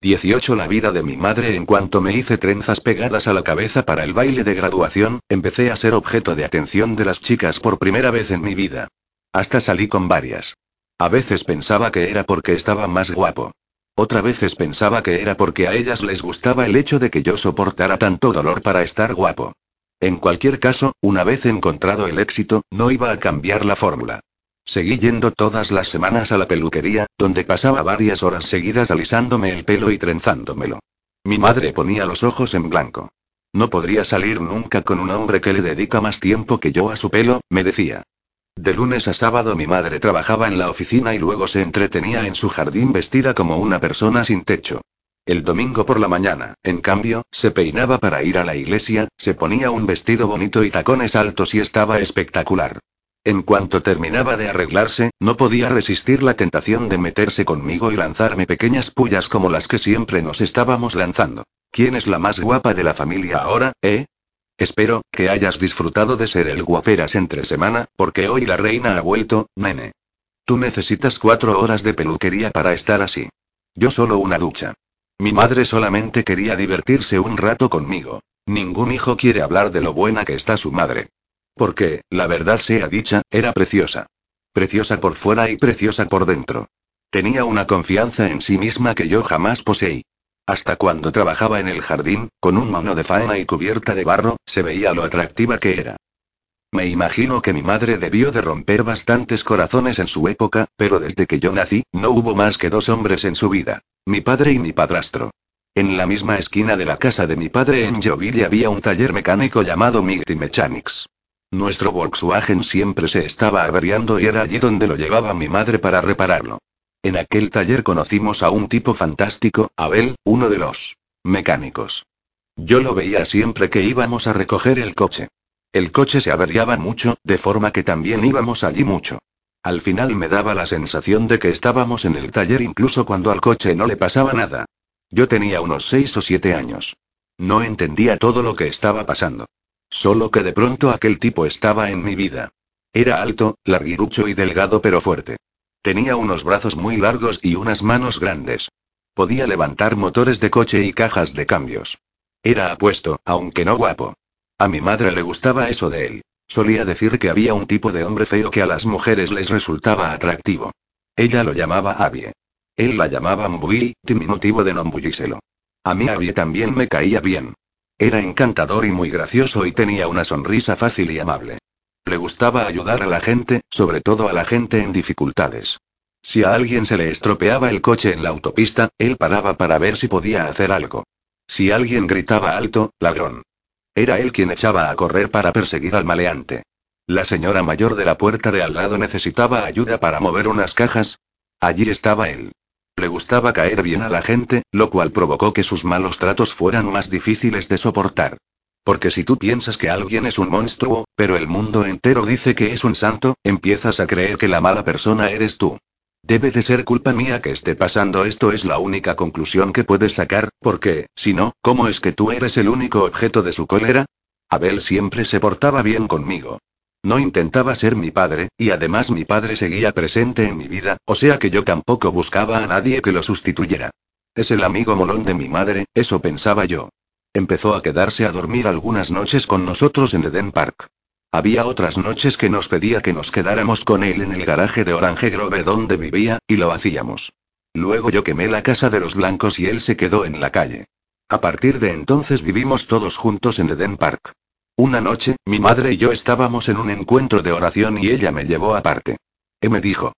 18 La vida de mi madre en cuanto me hice trenzas pegadas a la cabeza para el baile de graduación, empecé a ser objeto de atención de las chicas por primera vez en mi vida. Hasta salí con varias. A veces pensaba que era porque estaba más guapo. Otra veces pensaba que era porque a ellas les gustaba el hecho de que yo soportara tanto dolor para estar guapo. En cualquier caso, una vez encontrado el éxito, no iba a cambiar la fórmula. Seguí yendo todas las semanas a la peluquería, donde pasaba varias horas seguidas alisándome el pelo y trenzándomelo. Mi madre ponía los ojos en blanco. No podría salir nunca con un hombre que le dedica más tiempo que yo a su pelo, me decía. De lunes a sábado mi madre trabajaba en la oficina y luego se entretenía en su jardín vestida como una persona sin techo. El domingo por la mañana, en cambio, se peinaba para ir a la iglesia, se ponía un vestido bonito y tacones altos y estaba espectacular. En cuanto terminaba de arreglarse, no podía resistir la tentación de meterse conmigo y lanzarme pequeñas pullas como las que siempre nos estábamos lanzando. ¿Quién es la más guapa de la familia ahora, eh? Espero que hayas disfrutado de ser el guaperas entre semana, porque hoy la reina ha vuelto, nene. Tú necesitas cuatro horas de peluquería para estar así. Yo solo una ducha. Mi madre solamente quería divertirse un rato conmigo. Ningún hijo quiere hablar de lo buena que está su madre. Porque, la verdad sea dicha, era preciosa. Preciosa por fuera y preciosa por dentro. Tenía una confianza en sí misma que yo jamás poseí. Hasta cuando trabajaba en el jardín, con un mano de faena y cubierta de barro, se veía lo atractiva que era. Me imagino que mi madre debió de romper bastantes corazones en su época, pero desde que yo nací, no hubo más que dos hombres en su vida. Mi padre y mi padrastro. En la misma esquina de la casa de mi padre en Joville había un taller mecánico llamado Migty Mechanics. Nuestro Volkswagen siempre se estaba averiando y era allí donde lo llevaba mi madre para repararlo. En aquel taller conocimos a un tipo fantástico, Abel, uno de los mecánicos. Yo lo veía siempre que íbamos a recoger el coche. El coche se averiaba mucho, de forma que también íbamos allí mucho. Al final me daba la sensación de que estábamos en el taller incluso cuando al coche no le pasaba nada. Yo tenía unos seis o siete años. No entendía todo lo que estaba pasando. Solo que de pronto aquel tipo estaba en mi vida. Era alto, larguirucho y delgado pero fuerte. Tenía unos brazos muy largos y unas manos grandes. Podía levantar motores de coche y cajas de cambios. Era apuesto, aunque no guapo. A mi madre le gustaba eso de él. Solía decir que había un tipo de hombre feo que a las mujeres les resultaba atractivo. Ella lo llamaba Abie. Él la llamaba Mbui, diminutivo de Nombulliselo. A mí Abie también me caía bien. Era encantador y muy gracioso y tenía una sonrisa fácil y amable. Le gustaba ayudar a la gente, sobre todo a la gente en dificultades. Si a alguien se le estropeaba el coche en la autopista, él paraba para ver si podía hacer algo. Si alguien gritaba alto, ladrón. Era él quien echaba a correr para perseguir al maleante. La señora mayor de la puerta de al lado necesitaba ayuda para mover unas cajas. Allí estaba él. Le gustaba caer bien a la gente, lo cual provocó que sus malos tratos fueran más difíciles de soportar. Porque si tú piensas que alguien es un monstruo, pero el mundo entero dice que es un santo, empiezas a creer que la mala persona eres tú. Debe de ser culpa mía que esté pasando esto es la única conclusión que puedes sacar, porque, si no, ¿cómo es que tú eres el único objeto de su cólera? Abel siempre se portaba bien conmigo. No intentaba ser mi padre, y además mi padre seguía presente en mi vida, o sea que yo tampoco buscaba a nadie que lo sustituyera. Es el amigo molón de mi madre, eso pensaba yo. Empezó a quedarse a dormir algunas noches con nosotros en Eden Park. Había otras noches que nos pedía que nos quedáramos con él en el garaje de Orange Grove donde vivía, y lo hacíamos. Luego yo quemé la casa de los blancos y él se quedó en la calle. A partir de entonces vivimos todos juntos en Eden Park. Una noche, mi madre y yo estábamos en un encuentro de oración y ella me llevó aparte. E me dijo.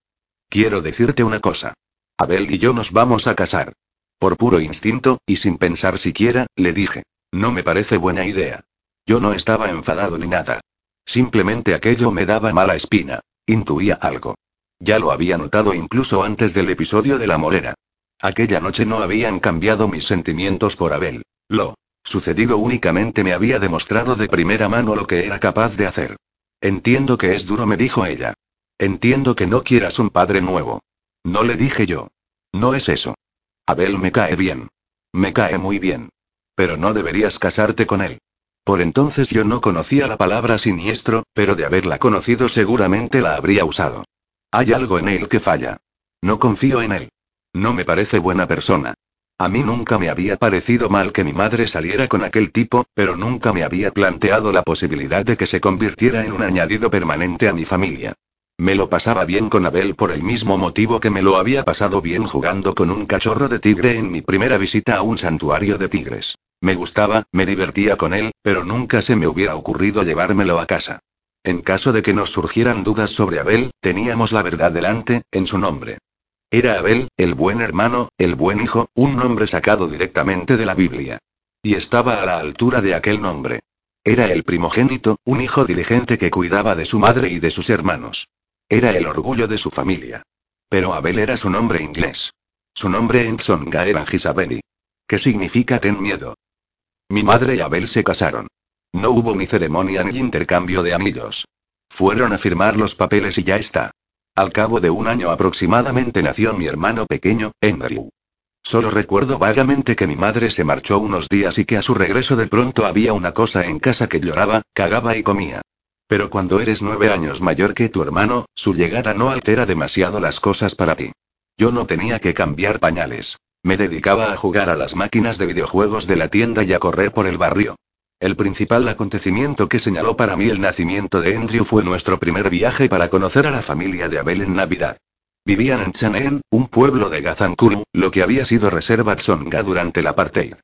Quiero decirte una cosa. Abel y yo nos vamos a casar. Por puro instinto, y sin pensar siquiera, le dije. No me parece buena idea. Yo no estaba enfadado ni nada. Simplemente aquello me daba mala espina. Intuía algo. Ya lo había notado incluso antes del episodio de la morera. Aquella noche no habían cambiado mis sentimientos por Abel. Lo sucedido únicamente me había demostrado de primera mano lo que era capaz de hacer. Entiendo que es duro, me dijo ella. Entiendo que no quieras un padre nuevo. No le dije yo. No es eso. Abel me cae bien. Me cae muy bien. Pero no deberías casarte con él. Por entonces yo no conocía la palabra siniestro, pero de haberla conocido seguramente la habría usado. Hay algo en él que falla. No confío en él. No me parece buena persona. A mí nunca me había parecido mal que mi madre saliera con aquel tipo, pero nunca me había planteado la posibilidad de que se convirtiera en un añadido permanente a mi familia. Me lo pasaba bien con Abel por el mismo motivo que me lo había pasado bien jugando con un cachorro de tigre en mi primera visita a un santuario de tigres. Me gustaba, me divertía con él, pero nunca se me hubiera ocurrido llevármelo a casa. En caso de que nos surgieran dudas sobre Abel, teníamos la verdad delante, en su nombre. Era Abel, el buen hermano, el buen hijo, un nombre sacado directamente de la Biblia. Y estaba a la altura de aquel nombre. Era el primogénito, un hijo diligente que cuidaba de su madre y de sus hermanos. Era el orgullo de su familia. Pero Abel era su nombre inglés. Su nombre en Tsonga era Gisabeli. ¿Qué significa ten miedo? Mi madre y Abel se casaron. No hubo ni ceremonia ni intercambio de anillos. Fueron a firmar los papeles y ya está. Al cabo de un año aproximadamente nació mi hermano pequeño, Andrew. Solo recuerdo vagamente que mi madre se marchó unos días y que a su regreso de pronto había una cosa en casa que lloraba, cagaba y comía. Pero cuando eres nueve años mayor que tu hermano, su llegada no altera demasiado las cosas para ti. Yo no tenía que cambiar pañales. Me dedicaba a jugar a las máquinas de videojuegos de la tienda y a correr por el barrio. El principal acontecimiento que señaló para mí el nacimiento de Andrew fue nuestro primer viaje para conocer a la familia de Abel en Navidad. Vivían en Chaneen, un pueblo de Gazankuru, lo que había sido reserva Tsonga durante la apartheid.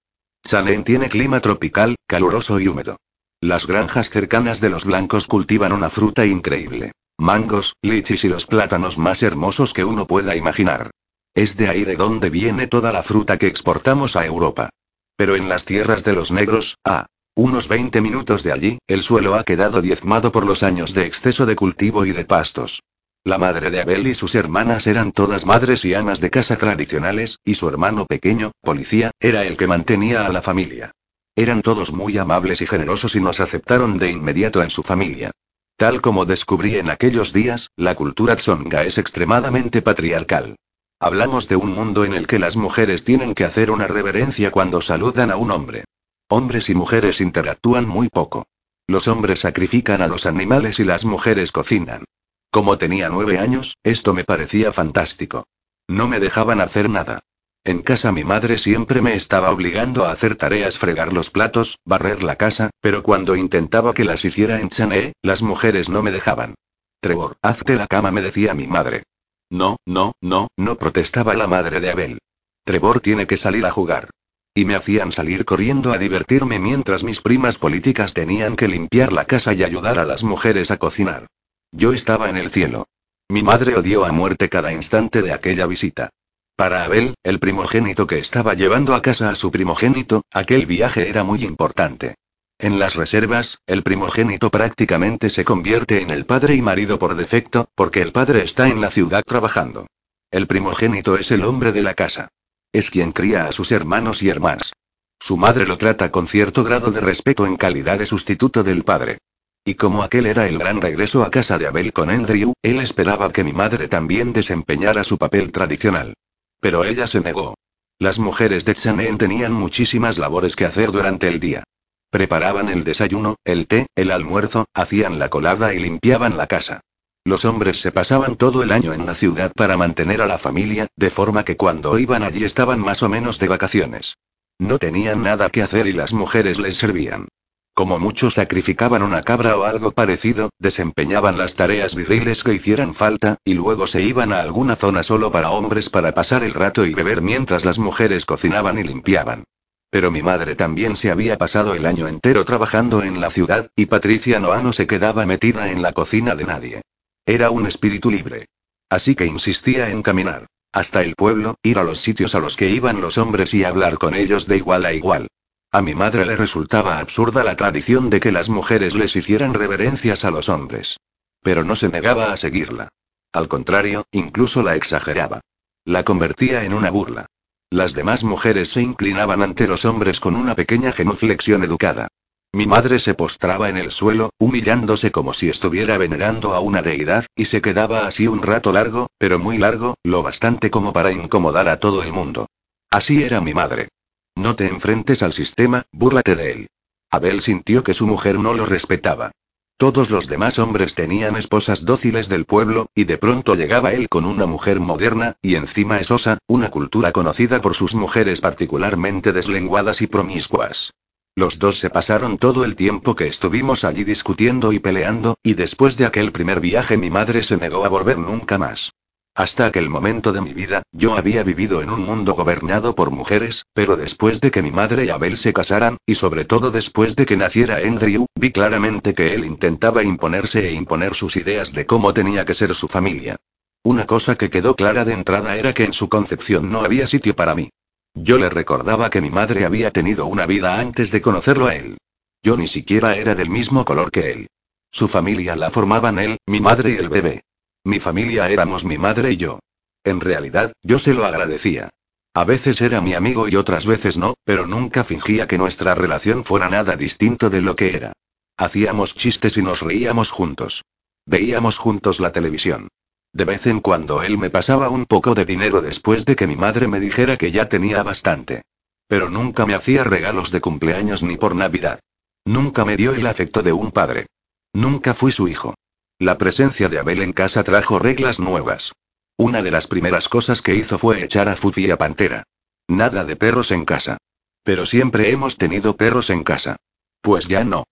Chaneen tiene clima tropical, caluroso y húmedo. Las granjas cercanas de los blancos cultivan una fruta increíble. Mangos, lichis y los plátanos más hermosos que uno pueda imaginar. Es de ahí de donde viene toda la fruta que exportamos a Europa. Pero en las tierras de los negros, a unos 20 minutos de allí, el suelo ha quedado diezmado por los años de exceso de cultivo y de pastos. La madre de Abel y sus hermanas eran todas madres y amas de casa tradicionales, y su hermano pequeño, policía, era el que mantenía a la familia. Eran todos muy amables y generosos y nos aceptaron de inmediato en su familia. Tal como descubrí en aquellos días, la cultura tsonga es extremadamente patriarcal. Hablamos de un mundo en el que las mujeres tienen que hacer una reverencia cuando saludan a un hombre. Hombres y mujeres interactúan muy poco. Los hombres sacrifican a los animales y las mujeres cocinan. Como tenía nueve años, esto me parecía fantástico. No me dejaban hacer nada. En casa mi madre siempre me estaba obligando a hacer tareas, fregar los platos, barrer la casa, pero cuando intentaba que las hiciera en Chané, las mujeres no me dejaban. Trevor, hazte la cama, me decía mi madre. No, no, no, no protestaba la madre de Abel. Trevor tiene que salir a jugar. Y me hacían salir corriendo a divertirme mientras mis primas políticas tenían que limpiar la casa y ayudar a las mujeres a cocinar. Yo estaba en el cielo. Mi madre odió a muerte cada instante de aquella visita. Para Abel, el primogénito que estaba llevando a casa a su primogénito, aquel viaje era muy importante. En las reservas, el primogénito prácticamente se convierte en el padre y marido por defecto, porque el padre está en la ciudad trabajando. El primogénito es el hombre de la casa. Es quien cría a sus hermanos y hermanas. Su madre lo trata con cierto grado de respeto en calidad de sustituto del padre. Y como aquel era el gran regreso a casa de Abel con Andrew, él esperaba que mi madre también desempeñara su papel tradicional. Pero ella se negó. Las mujeres de Chaneen tenían muchísimas labores que hacer durante el día. Preparaban el desayuno, el té, el almuerzo, hacían la colada y limpiaban la casa. Los hombres se pasaban todo el año en la ciudad para mantener a la familia, de forma que cuando iban allí estaban más o menos de vacaciones. No tenían nada que hacer y las mujeres les servían. Como muchos sacrificaban una cabra o algo parecido, desempeñaban las tareas viriles que hicieran falta, y luego se iban a alguna zona solo para hombres para pasar el rato y beber mientras las mujeres cocinaban y limpiaban. Pero mi madre también se había pasado el año entero trabajando en la ciudad, y Patricia Noa no se quedaba metida en la cocina de nadie. Era un espíritu libre. Así que insistía en caminar. Hasta el pueblo, ir a los sitios a los que iban los hombres y hablar con ellos de igual a igual. A mi madre le resultaba absurda la tradición de que las mujeres les hicieran reverencias a los hombres. Pero no se negaba a seguirla. Al contrario, incluso la exageraba. La convertía en una burla. Las demás mujeres se inclinaban ante los hombres con una pequeña genuflexión educada. Mi madre se postraba en el suelo, humillándose como si estuviera venerando a una deidad, y se quedaba así un rato largo, pero muy largo, lo bastante como para incomodar a todo el mundo. Así era mi madre. No te enfrentes al sistema, búrlate de él. Abel sintió que su mujer no lo respetaba. Todos los demás hombres tenían esposas dóciles del pueblo, y de pronto llegaba él con una mujer moderna, y encima esosa, una cultura conocida por sus mujeres particularmente deslenguadas y promiscuas. Los dos se pasaron todo el tiempo que estuvimos allí discutiendo y peleando, y después de aquel primer viaje mi madre se negó a volver nunca más. Hasta aquel momento de mi vida, yo había vivido en un mundo gobernado por mujeres, pero después de que mi madre y Abel se casaran, y sobre todo después de que naciera Andrew, vi claramente que él intentaba imponerse e imponer sus ideas de cómo tenía que ser su familia. Una cosa que quedó clara de entrada era que en su concepción no había sitio para mí. Yo le recordaba que mi madre había tenido una vida antes de conocerlo a él. Yo ni siquiera era del mismo color que él. Su familia la formaban él, mi madre y el bebé. Mi familia éramos mi madre y yo. En realidad, yo se lo agradecía. A veces era mi amigo y otras veces no, pero nunca fingía que nuestra relación fuera nada distinto de lo que era. Hacíamos chistes y nos reíamos juntos. Veíamos juntos la televisión. De vez en cuando él me pasaba un poco de dinero después de que mi madre me dijera que ya tenía bastante. Pero nunca me hacía regalos de cumpleaños ni por Navidad. Nunca me dio el afecto de un padre. Nunca fui su hijo. La presencia de Abel en casa trajo reglas nuevas. Una de las primeras cosas que hizo fue echar a Fufi y a Pantera. Nada de perros en casa. Pero siempre hemos tenido perros en casa. Pues ya no.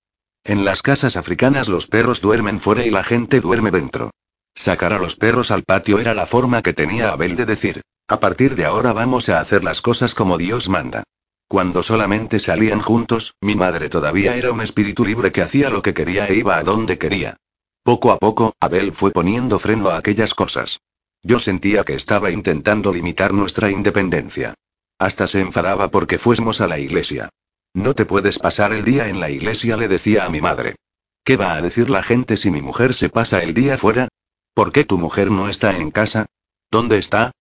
En las casas africanas los perros duermen fuera y la gente duerme dentro. Sacar a los perros al patio era la forma que tenía Abel de decir, a partir de ahora vamos a hacer las cosas como Dios manda. Cuando solamente salían juntos, mi madre todavía era un espíritu libre que hacía lo que quería e iba a donde quería. Poco a poco, Abel fue poniendo freno a aquellas cosas. Yo sentía que estaba intentando limitar nuestra independencia. Hasta se enfadaba porque fuésemos a la iglesia. No te puedes pasar el día en la iglesia, le decía a mi madre. ¿Qué va a decir la gente si mi mujer se pasa el día fuera? ¿Por qué tu mujer no está en casa? ¿Dónde está?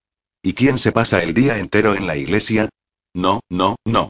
¿Y quién se pasa el día entero en la iglesia? No, no, no.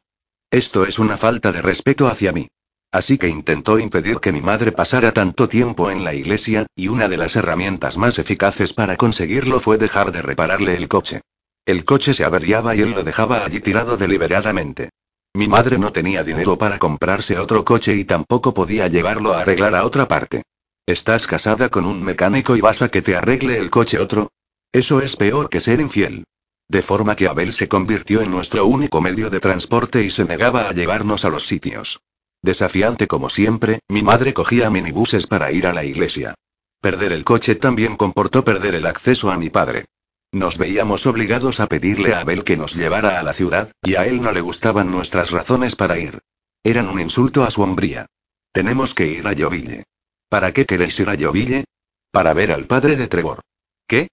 Esto es una falta de respeto hacia mí. Así que intentó impedir que mi madre pasara tanto tiempo en la iglesia, y una de las herramientas más eficaces para conseguirlo fue dejar de repararle el coche. El coche se averiaba y él lo dejaba allí tirado deliberadamente. Mi madre no tenía dinero para comprarse otro coche y tampoco podía llevarlo a arreglar a otra parte. ¿Estás casada con un mecánico y vas a que te arregle el coche otro? Eso es peor que ser infiel. De forma que Abel se convirtió en nuestro único medio de transporte y se negaba a llevarnos a los sitios. Desafiante como siempre, mi madre cogía minibuses para ir a la iglesia. Perder el coche también comportó perder el acceso a mi padre. Nos veíamos obligados a pedirle a Abel que nos llevara a la ciudad, y a él no le gustaban nuestras razones para ir. Eran un insulto a su hombría. Tenemos que ir a Lloville. ¿Para qué queréis ir a Lloville? Para ver al padre de Trevor. ¿Qué?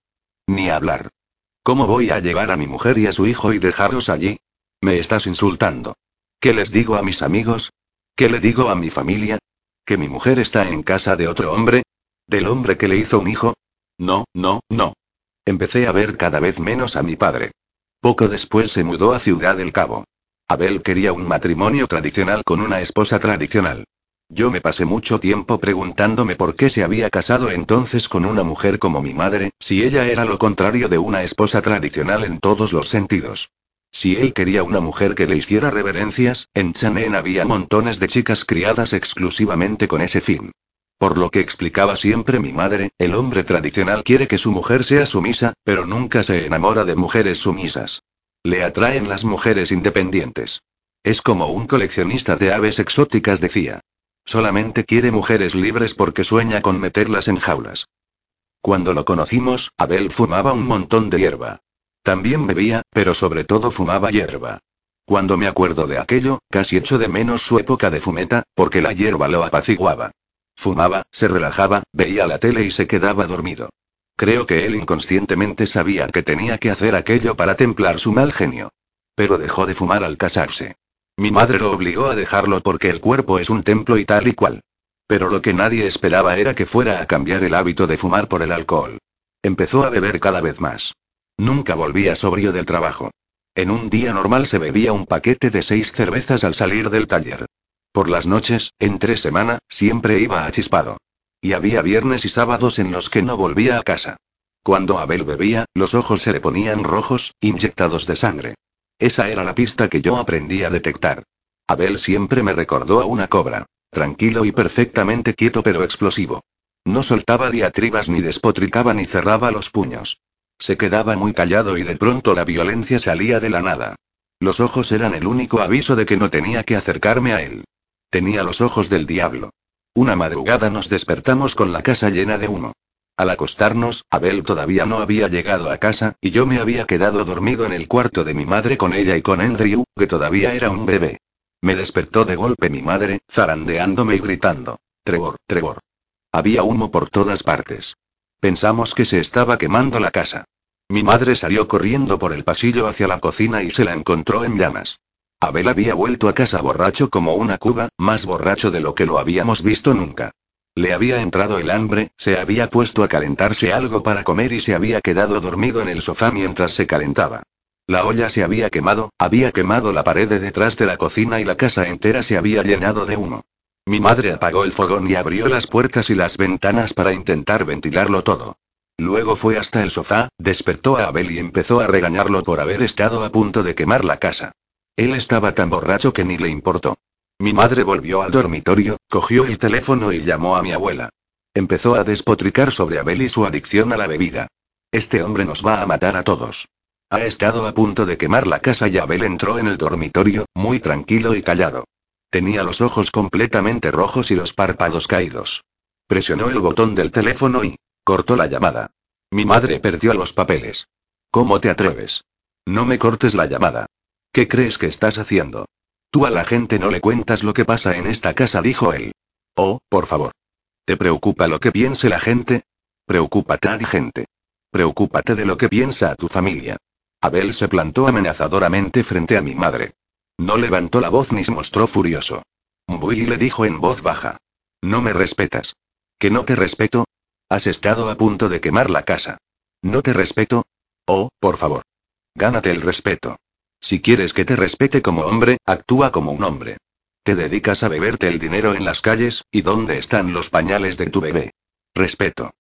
Ni hablar. ¿Cómo voy a llevar a mi mujer y a su hijo y dejarlos allí? Me estás insultando. ¿Qué les digo a mis amigos? ¿Qué le digo a mi familia? ¿Que mi mujer está en casa de otro hombre? ¿Del hombre que le hizo un hijo? No, no, no. Empecé a ver cada vez menos a mi padre. Poco después se mudó a Ciudad del Cabo. Abel quería un matrimonio tradicional con una esposa tradicional. Yo me pasé mucho tiempo preguntándome por qué se había casado entonces con una mujer como mi madre, si ella era lo contrario de una esposa tradicional en todos los sentidos. Si él quería una mujer que le hiciera reverencias, en Chanén había montones de chicas criadas exclusivamente con ese fin. Por lo que explicaba siempre mi madre, el hombre tradicional quiere que su mujer sea sumisa, pero nunca se enamora de mujeres sumisas. Le atraen las mujeres independientes. Es como un coleccionista de aves exóticas decía. Solamente quiere mujeres libres porque sueña con meterlas en jaulas. Cuando lo conocimos, Abel fumaba un montón de hierba. También bebía, pero sobre todo fumaba hierba. Cuando me acuerdo de aquello, casi echo de menos su época de fumeta, porque la hierba lo apaciguaba. Fumaba, se relajaba, veía la tele y se quedaba dormido. Creo que él inconscientemente sabía que tenía que hacer aquello para templar su mal genio. Pero dejó de fumar al casarse. Mi madre lo obligó a dejarlo porque el cuerpo es un templo y tal y cual. Pero lo que nadie esperaba era que fuera a cambiar el hábito de fumar por el alcohol. Empezó a beber cada vez más. Nunca volvía sobrio del trabajo. En un día normal se bebía un paquete de seis cervezas al salir del taller. Por las noches, entre semana, siempre iba a chispado. Y había viernes y sábados en los que no volvía a casa. Cuando Abel bebía, los ojos se le ponían rojos, inyectados de sangre. Esa era la pista que yo aprendí a detectar. Abel siempre me recordó a una cobra. Tranquilo y perfectamente quieto pero explosivo. No soltaba diatribas ni despotricaba ni cerraba los puños. Se quedaba muy callado y de pronto la violencia salía de la nada. Los ojos eran el único aviso de que no tenía que acercarme a él. Tenía los ojos del diablo. Una madrugada nos despertamos con la casa llena de humo. Al acostarnos, Abel todavía no había llegado a casa, y yo me había quedado dormido en el cuarto de mi madre con ella y con Andrew, que todavía era un bebé. Me despertó de golpe mi madre, zarandeándome y gritando. Trevor, Trevor. Había humo por todas partes. Pensamos que se estaba quemando la casa. Mi madre salió corriendo por el pasillo hacia la cocina y se la encontró en llamas. Abel había vuelto a casa borracho como una cuba, más borracho de lo que lo habíamos visto nunca. Le había entrado el hambre, se había puesto a calentarse algo para comer y se había quedado dormido en el sofá mientras se calentaba. La olla se había quemado, había quemado la pared de detrás de la cocina y la casa entera se había llenado de humo. Mi madre apagó el fogón y abrió las puertas y las ventanas para intentar ventilarlo todo. Luego fue hasta el sofá, despertó a Abel y empezó a regañarlo por haber estado a punto de quemar la casa. Él estaba tan borracho que ni le importó. Mi madre volvió al dormitorio, cogió el teléfono y llamó a mi abuela. Empezó a despotricar sobre Abel y su adicción a la bebida. Este hombre nos va a matar a todos. Ha estado a punto de quemar la casa y Abel entró en el dormitorio, muy tranquilo y callado. Tenía los ojos completamente rojos y los párpados caídos. Presionó el botón del teléfono y cortó la llamada. Mi madre perdió los papeles. ¿Cómo te atreves? No me cortes la llamada. ¿Qué crees que estás haciendo? Tú a la gente no le cuentas lo que pasa en esta casa, dijo él. Oh, por favor. ¿Te preocupa lo que piense la gente? Preocúpate a la gente. Preocúpate de lo que piensa tu familia. Abel se plantó amenazadoramente frente a mi madre. No levantó la voz ni se mostró furioso. Mbui le dijo en voz baja. No me respetas. ¿Que no te respeto? Has estado a punto de quemar la casa. ¿No te respeto? Oh, por favor. Gánate el respeto. Si quieres que te respete como hombre, actúa como un hombre. Te dedicas a beberte el dinero en las calles, ¿y dónde están los pañales de tu bebé? Respeto.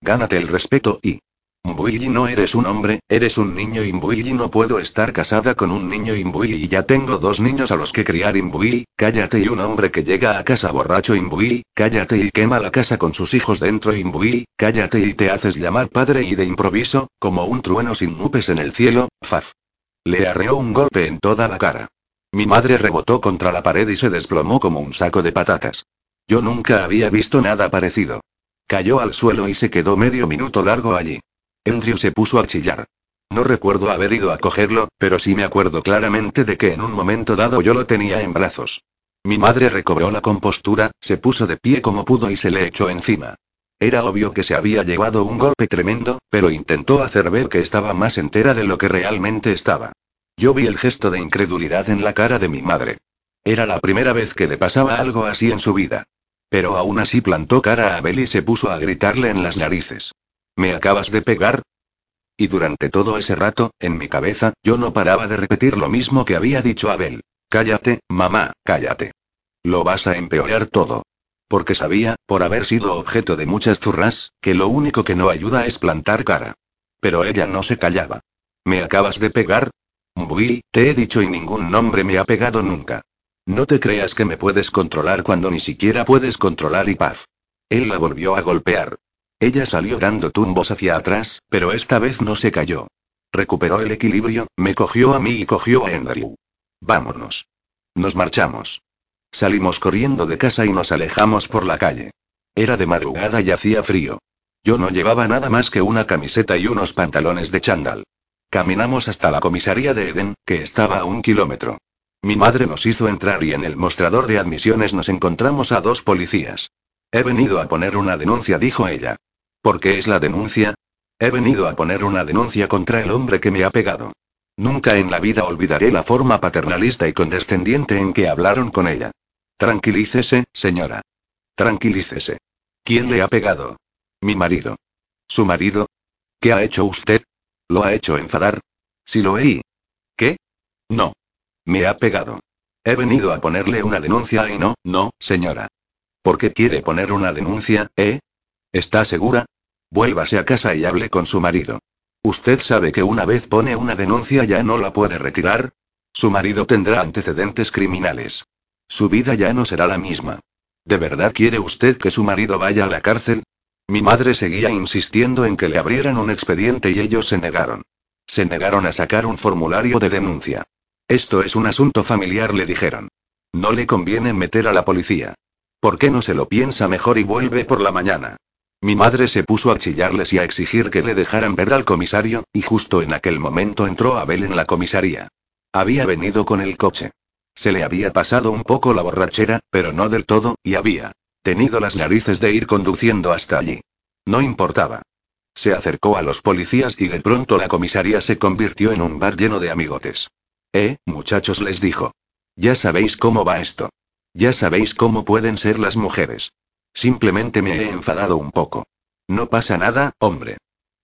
Gánate el respeto y... Imbuigi no eres un hombre, eres un niño Imbuigi no puedo estar casada con un niño Imbuigi y ya tengo dos niños a los que criar Imbuigi, cállate y un hombre que llega a casa borracho Imbuigi, cállate y quema la casa con sus hijos dentro Imbuigi, cállate y te haces llamar padre y de improviso, como un trueno sin nubes en el cielo, faf. Le arreó un golpe en toda la cara. Mi madre rebotó contra la pared y se desplomó como un saco de patatas. Yo nunca había visto nada parecido. Cayó al suelo y se quedó medio minuto largo allí. Andrew se puso a chillar. No recuerdo haber ido a cogerlo, pero sí me acuerdo claramente de que en un momento dado yo lo tenía en brazos. Mi madre recobró la compostura, se puso de pie como pudo y se le echó encima. Era obvio que se había llevado un golpe tremendo, pero intentó hacer ver que estaba más entera de lo que realmente estaba. Yo vi el gesto de incredulidad en la cara de mi madre. Era la primera vez que le pasaba algo así en su vida. Pero aún así plantó cara a Abel y se puso a gritarle en las narices. ¿Me acabas de pegar? Y durante todo ese rato, en mi cabeza, yo no paraba de repetir lo mismo que había dicho Abel. Cállate, mamá, cállate. Lo vas a empeorar todo. Porque sabía, por haber sido objeto de muchas zurras, que lo único que no ayuda es plantar cara. Pero ella no se callaba. ¿Me acabas de pegar? Bui, te he dicho y ningún nombre me ha pegado nunca. No te creas que me puedes controlar cuando ni siquiera puedes controlar y paz. Él la volvió a golpear. Ella salió dando tumbos hacia atrás, pero esta vez no se cayó. Recuperó el equilibrio, me cogió a mí y cogió a Andrew. Vámonos. Nos marchamos. Salimos corriendo de casa y nos alejamos por la calle. Era de madrugada y hacía frío. Yo no llevaba nada más que una camiseta y unos pantalones de chándal. Caminamos hasta la comisaría de Eden, que estaba a un kilómetro. Mi madre nos hizo entrar y en el mostrador de admisiones nos encontramos a dos policías. He venido a poner una denuncia, dijo ella. ¿Por qué es la denuncia? He venido a poner una denuncia contra el hombre que me ha pegado. Nunca en la vida olvidaré la forma paternalista y condescendiente en que hablaron con ella. Tranquilícese, señora. Tranquilícese. ¿Quién le ha pegado? Mi marido. ¿Su marido? ¿Qué ha hecho usted? ¿Lo ha hecho enfadar? Si lo he. ¿Qué? No. Me ha pegado. He venido a ponerle una denuncia y no, no, señora. ¿Por qué quiere poner una denuncia, eh? ¿Está segura? Vuélvase a casa y hable con su marido. ¿Usted sabe que una vez pone una denuncia ya no la puede retirar? Su marido tendrá antecedentes criminales. Su vida ya no será la misma. ¿De verdad quiere usted que su marido vaya a la cárcel? Mi madre seguía insistiendo en que le abrieran un expediente y ellos se negaron. Se negaron a sacar un formulario de denuncia. Esto es un asunto familiar, le dijeron. No le conviene meter a la policía. ¿Por qué no se lo piensa mejor y vuelve por la mañana? Mi madre se puso a chillarles y a exigir que le dejaran ver al comisario, y justo en aquel momento entró Abel en la comisaría. Había venido con el coche. Se le había pasado un poco la borrachera, pero no del todo, y había tenido las narices de ir conduciendo hasta allí. No importaba. Se acercó a los policías y de pronto la comisaría se convirtió en un bar lleno de amigotes. Eh, muchachos, les dijo. Ya sabéis cómo va esto. Ya sabéis cómo pueden ser las mujeres. Simplemente me he enfadado un poco. No pasa nada, hombre.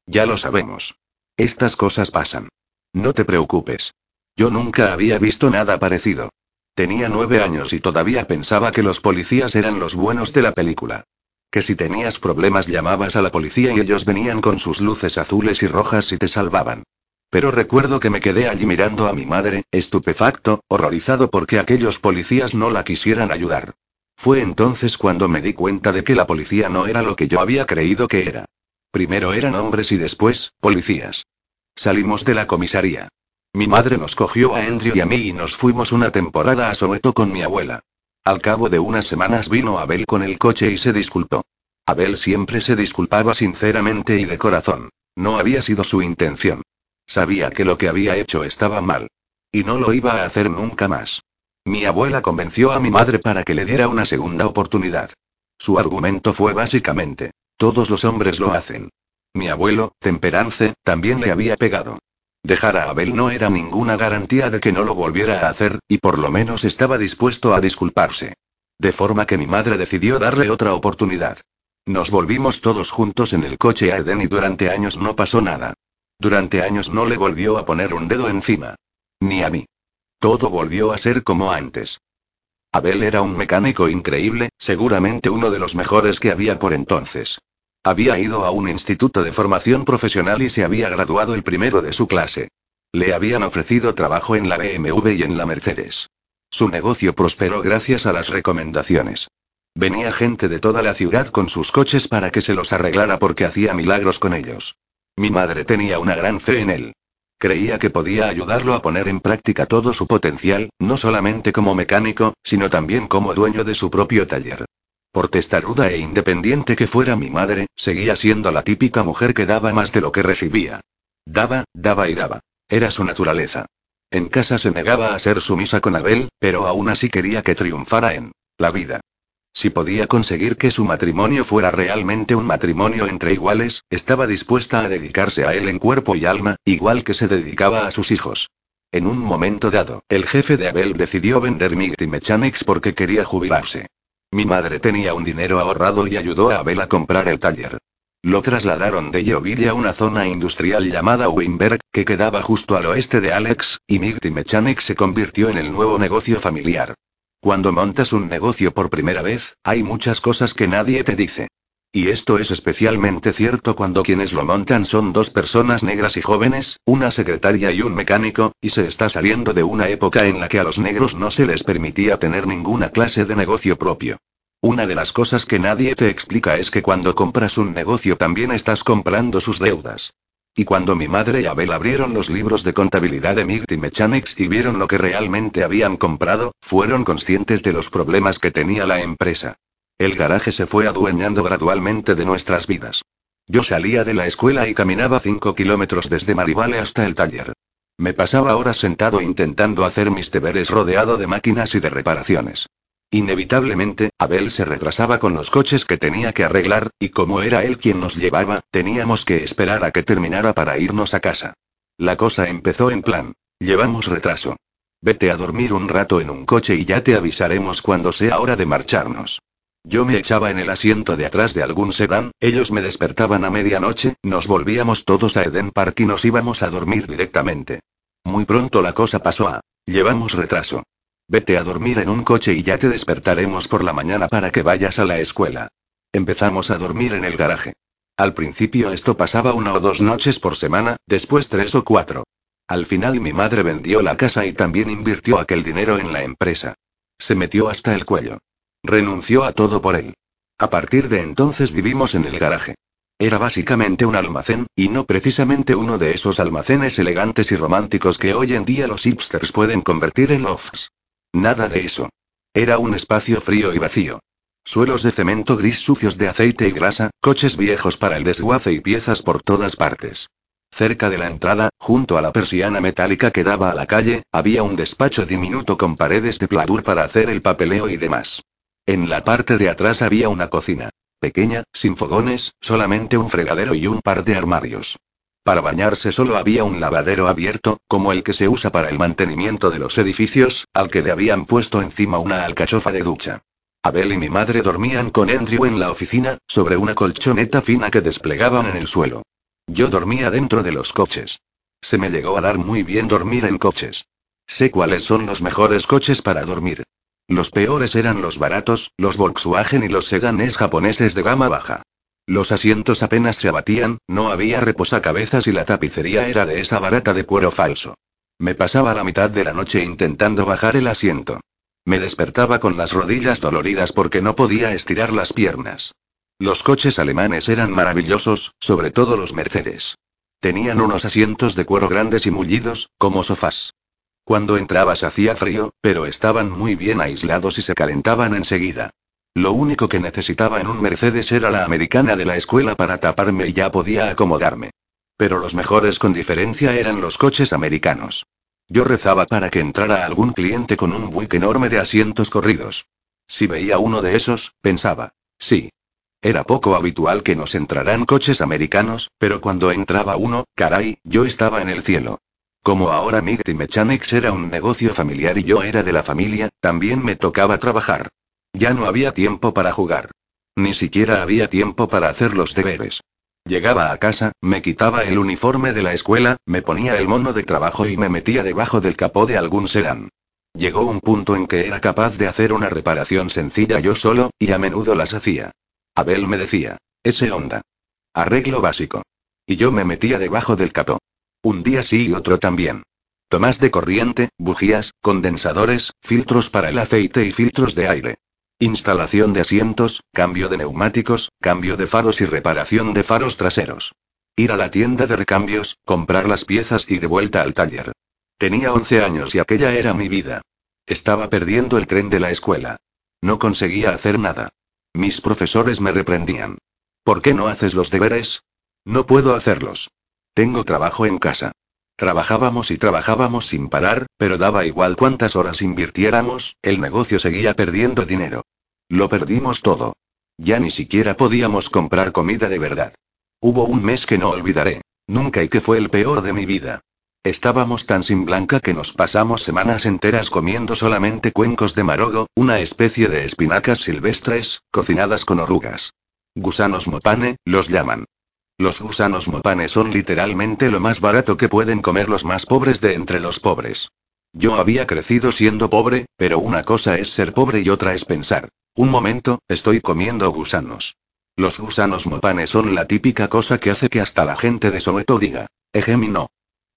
Ya lo sabemos. Estas cosas pasan. No te preocupes. Yo nunca había visto nada parecido. Tenía nueve años y todavía pensaba que los policías eran los buenos de la película. Que si tenías problemas llamabas a la policía y ellos venían con sus luces azules y rojas y te salvaban. Pero recuerdo que me quedé allí mirando a mi madre, estupefacto, horrorizado porque aquellos policías no la quisieran ayudar. Fue entonces cuando me di cuenta de que la policía no era lo que yo había creído que era. Primero eran hombres y después, policías. Salimos de la comisaría. Mi madre nos cogió a Andrew y a mí y nos fuimos una temporada a Soweto con mi abuela. Al cabo de unas semanas vino Abel con el coche y se disculpó. Abel siempre se disculpaba sinceramente y de corazón. No había sido su intención. Sabía que lo que había hecho estaba mal. Y no lo iba a hacer nunca más. Mi abuela convenció a mi madre para que le diera una segunda oportunidad. Su argumento fue básicamente, todos los hombres lo hacen. Mi abuelo, Temperance, también le había pegado. Dejar a Abel no era ninguna garantía de que no lo volviera a hacer, y por lo menos estaba dispuesto a disculparse. De forma que mi madre decidió darle otra oportunidad. Nos volvimos todos juntos en el coche a Eden y durante años no pasó nada. Durante años no le volvió a poner un dedo encima. Ni a mí. Todo volvió a ser como antes. Abel era un mecánico increíble, seguramente uno de los mejores que había por entonces. Había ido a un instituto de formación profesional y se había graduado el primero de su clase. Le habían ofrecido trabajo en la BMW y en la Mercedes. Su negocio prosperó gracias a las recomendaciones. Venía gente de toda la ciudad con sus coches para que se los arreglara porque hacía milagros con ellos. Mi madre tenía una gran fe en él. Creía que podía ayudarlo a poner en práctica todo su potencial, no solamente como mecánico, sino también como dueño de su propio taller. Por testaruda e independiente que fuera mi madre, seguía siendo la típica mujer que daba más de lo que recibía. Daba, daba y daba. Era su naturaleza. En casa se negaba a ser sumisa con Abel, pero aún así quería que triunfara en la vida. Si podía conseguir que su matrimonio fuera realmente un matrimonio entre iguales, estaba dispuesta a dedicarse a él en cuerpo y alma, igual que se dedicaba a sus hijos. En un momento dado, el jefe de Abel decidió vender Migty Mechanics porque quería jubilarse. Mi madre tenía un dinero ahorrado y ayudó a Abel a comprar el taller. Lo trasladaron de Yeoville a una zona industrial llamada Wimberg, que quedaba justo al oeste de Alex, y Migty Mechanics se convirtió en el nuevo negocio familiar. Cuando montas un negocio por primera vez, hay muchas cosas que nadie te dice. Y esto es especialmente cierto cuando quienes lo montan son dos personas negras y jóvenes, una secretaria y un mecánico, y se está saliendo de una época en la que a los negros no se les permitía tener ninguna clase de negocio propio. Una de las cosas que nadie te explica es que cuando compras un negocio también estás comprando sus deudas. Y cuando mi madre y Abel abrieron los libros de contabilidad de Migty Mechanics y vieron lo que realmente habían comprado, fueron conscientes de los problemas que tenía la empresa. El garaje se fue adueñando gradualmente de nuestras vidas. Yo salía de la escuela y caminaba 5 kilómetros desde Marivale hasta el taller. Me pasaba horas sentado intentando hacer mis deberes rodeado de máquinas y de reparaciones. Inevitablemente, Abel se retrasaba con los coches que tenía que arreglar, y como era él quien nos llevaba, teníamos que esperar a que terminara para irnos a casa. La cosa empezó en plan. Llevamos retraso. Vete a dormir un rato en un coche y ya te avisaremos cuando sea hora de marcharnos. Yo me echaba en el asiento de atrás de algún sedán, ellos me despertaban a medianoche, nos volvíamos todos a Eden Park y nos íbamos a dormir directamente. Muy pronto la cosa pasó a. Llevamos retraso. Vete a dormir en un coche y ya te despertaremos por la mañana para que vayas a la escuela. Empezamos a dormir en el garaje. Al principio esto pasaba una o dos noches por semana, después tres o cuatro. Al final mi madre vendió la casa y también invirtió aquel dinero en la empresa. Se metió hasta el cuello. Renunció a todo por él. A partir de entonces vivimos en el garaje. Era básicamente un almacén, y no precisamente uno de esos almacenes elegantes y románticos que hoy en día los hipsters pueden convertir en lofts. Nada de eso. Era un espacio frío y vacío. Suelos de cemento gris sucios de aceite y grasa, coches viejos para el desguace y piezas por todas partes. Cerca de la entrada, junto a la persiana metálica que daba a la calle, había un despacho diminuto con paredes de pladur para hacer el papeleo y demás. En la parte de atrás había una cocina. Pequeña, sin fogones, solamente un fregadero y un par de armarios. Para bañarse solo había un lavadero abierto, como el que se usa para el mantenimiento de los edificios, al que le habían puesto encima una alcachofa de ducha. Abel y mi madre dormían con Andrew en la oficina, sobre una colchoneta fina que desplegaban en el suelo. Yo dormía dentro de los coches. Se me llegó a dar muy bien dormir en coches. Sé cuáles son los mejores coches para dormir. Los peores eran los baratos, los Volkswagen y los sedanes japoneses de gama baja. Los asientos apenas se abatían, no había reposacabezas y la tapicería era de esa barata de cuero falso. Me pasaba la mitad de la noche intentando bajar el asiento. Me despertaba con las rodillas doloridas porque no podía estirar las piernas. Los coches alemanes eran maravillosos, sobre todo los Mercedes. Tenían unos asientos de cuero grandes y mullidos, como sofás. Cuando entrabas hacía frío, pero estaban muy bien aislados y se calentaban enseguida. Lo único que necesitaba en un Mercedes era la americana de la escuela para taparme y ya podía acomodarme. Pero los mejores con diferencia eran los coches americanos. Yo rezaba para que entrara algún cliente con un buick enorme de asientos corridos. Si veía uno de esos, pensaba, sí, era poco habitual que nos entraran coches americanos, pero cuando entraba uno, caray, yo estaba en el cielo. Como ahora Migty Mechanics era un negocio familiar y yo era de la familia, también me tocaba trabajar. Ya no había tiempo para jugar. Ni siquiera había tiempo para hacer los deberes. Llegaba a casa, me quitaba el uniforme de la escuela, me ponía el mono de trabajo y me metía debajo del capó de algún sedán. Llegó un punto en que era capaz de hacer una reparación sencilla yo solo, y a menudo las hacía. Abel me decía, ese onda. Arreglo básico. Y yo me metía debajo del capó. Un día sí y otro también. Tomás de corriente, bujías, condensadores, filtros para el aceite y filtros de aire. Instalación de asientos, cambio de neumáticos, cambio de faros y reparación de faros traseros. Ir a la tienda de recambios, comprar las piezas y de vuelta al taller. Tenía 11 años y aquella era mi vida. Estaba perdiendo el tren de la escuela. No conseguía hacer nada. Mis profesores me reprendían. ¿Por qué no haces los deberes? No puedo hacerlos. Tengo trabajo en casa. Trabajábamos y trabajábamos sin parar, pero daba igual cuántas horas invirtiéramos, el negocio seguía perdiendo dinero. Lo perdimos todo. Ya ni siquiera podíamos comprar comida de verdad. Hubo un mes que no olvidaré. Nunca y que fue el peor de mi vida. Estábamos tan sin blanca que nos pasamos semanas enteras comiendo solamente cuencos de marogo, una especie de espinacas silvestres, cocinadas con orugas. Gusanos mopane, los llaman. Los gusanos mopane son literalmente lo más barato que pueden comer los más pobres de entre los pobres. Yo había crecido siendo pobre, pero una cosa es ser pobre y otra es pensar. Un momento, estoy comiendo gusanos. Los gusanos mopane son la típica cosa que hace que hasta la gente de Soweto diga, no.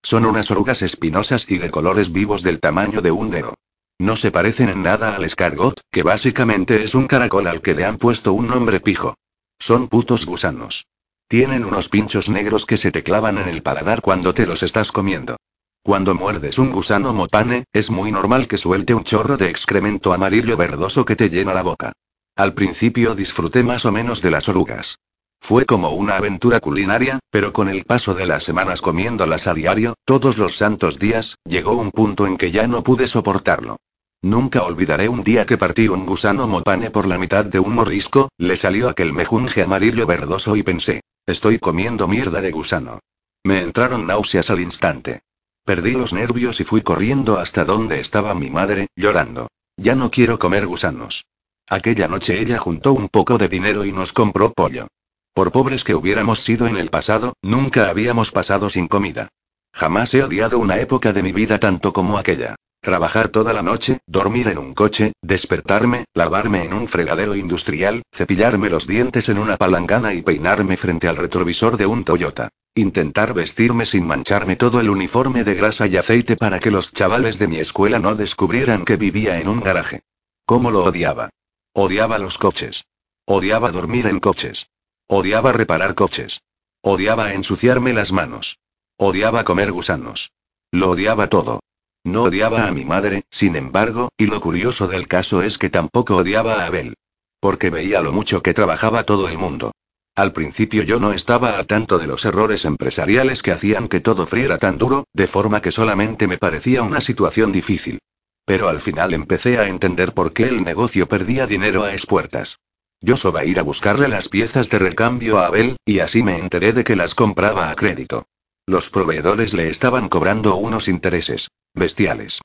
Son unas orugas espinosas y de colores vivos del tamaño de un dedo. No se parecen en nada al escargot, que básicamente es un caracol al que le han puesto un nombre pijo. Son putos gusanos. Tienen unos pinchos negros que se te clavan en el paladar cuando te los estás comiendo. Cuando muerdes un gusano mopane, es muy normal que suelte un chorro de excremento amarillo verdoso que te llena la boca. Al principio disfruté más o menos de las orugas. Fue como una aventura culinaria, pero con el paso de las semanas comiéndolas a diario, todos los santos días, llegó un punto en que ya no pude soportarlo. Nunca olvidaré un día que partí un gusano mopane por la mitad de un morrisco, le salió aquel mejunje amarillo verdoso y pensé, estoy comiendo mierda de gusano. Me entraron náuseas al instante. Perdí los nervios y fui corriendo hasta donde estaba mi madre, llorando. Ya no quiero comer gusanos. Aquella noche ella juntó un poco de dinero y nos compró pollo. Por pobres que hubiéramos sido en el pasado, nunca habíamos pasado sin comida. Jamás he odiado una época de mi vida tanto como aquella. Trabajar toda la noche, dormir en un coche, despertarme, lavarme en un fregadero industrial, cepillarme los dientes en una palangana y peinarme frente al retrovisor de un Toyota. Intentar vestirme sin mancharme todo el uniforme de grasa y aceite para que los chavales de mi escuela no descubrieran que vivía en un garaje. ¿Cómo lo odiaba? Odiaba los coches. Odiaba dormir en coches. Odiaba reparar coches. Odiaba ensuciarme las manos. Odiaba comer gusanos. Lo odiaba todo. No odiaba a mi madre, sin embargo, y lo curioso del caso es que tampoco odiaba a Abel. Porque veía lo mucho que trabajaba todo el mundo. Al principio yo no estaba al tanto de los errores empresariales que hacían que todo friera tan duro, de forma que solamente me parecía una situación difícil. Pero al final empecé a entender por qué el negocio perdía dinero a espuertas. Yo soba ir a buscarle las piezas de recambio a Abel, y así me enteré de que las compraba a crédito. Los proveedores le estaban cobrando unos intereses bestiales.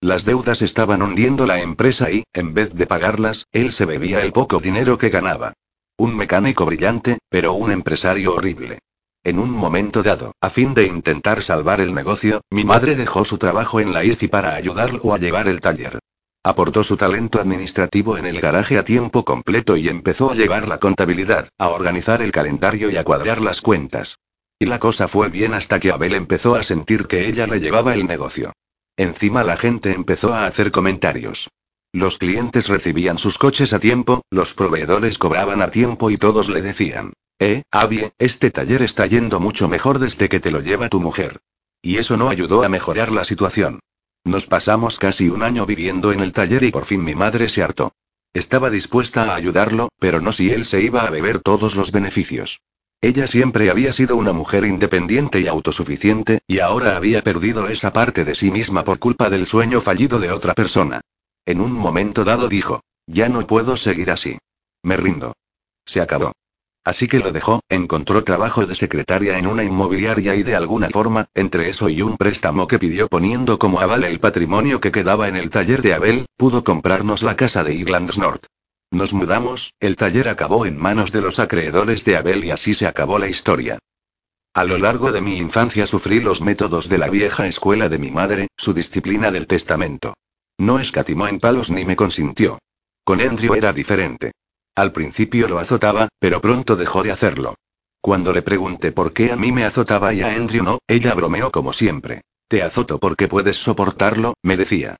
Las deudas estaban hundiendo la empresa y, en vez de pagarlas, él se bebía el poco dinero que ganaba. Un mecánico brillante, pero un empresario horrible. En un momento dado, a fin de intentar salvar el negocio, mi madre dejó su trabajo en la ICI para ayudarlo a llevar el taller. Aportó su talento administrativo en el garaje a tiempo completo y empezó a llevar la contabilidad, a organizar el calendario y a cuadrar las cuentas. Y la cosa fue bien hasta que Abel empezó a sentir que ella le llevaba el negocio. Encima la gente empezó a hacer comentarios. Los clientes recibían sus coches a tiempo, los proveedores cobraban a tiempo y todos le decían, eh, Abie, este taller está yendo mucho mejor desde que te lo lleva tu mujer. Y eso no ayudó a mejorar la situación. Nos pasamos casi un año viviendo en el taller y por fin mi madre se hartó. Estaba dispuesta a ayudarlo, pero no si él se iba a beber todos los beneficios. Ella siempre había sido una mujer independiente y autosuficiente, y ahora había perdido esa parte de sí misma por culpa del sueño fallido de otra persona. En un momento dado dijo, ya no puedo seguir así. Me rindo. Se acabó. Así que lo dejó, encontró trabajo de secretaria en una inmobiliaria y de alguna forma, entre eso y un préstamo que pidió poniendo como aval el patrimonio que quedaba en el taller de Abel, pudo comprarnos la casa de Irlands North. Nos mudamos, el taller acabó en manos de los acreedores de Abel y así se acabó la historia. A lo largo de mi infancia sufrí los métodos de la vieja escuela de mi madre, su disciplina del testamento. No escatimó en palos ni me consintió. Con Andrew era diferente. Al principio lo azotaba, pero pronto dejó de hacerlo. Cuando le pregunté por qué a mí me azotaba y a Andrew no, ella bromeó como siempre. Te azoto porque puedes soportarlo, me decía.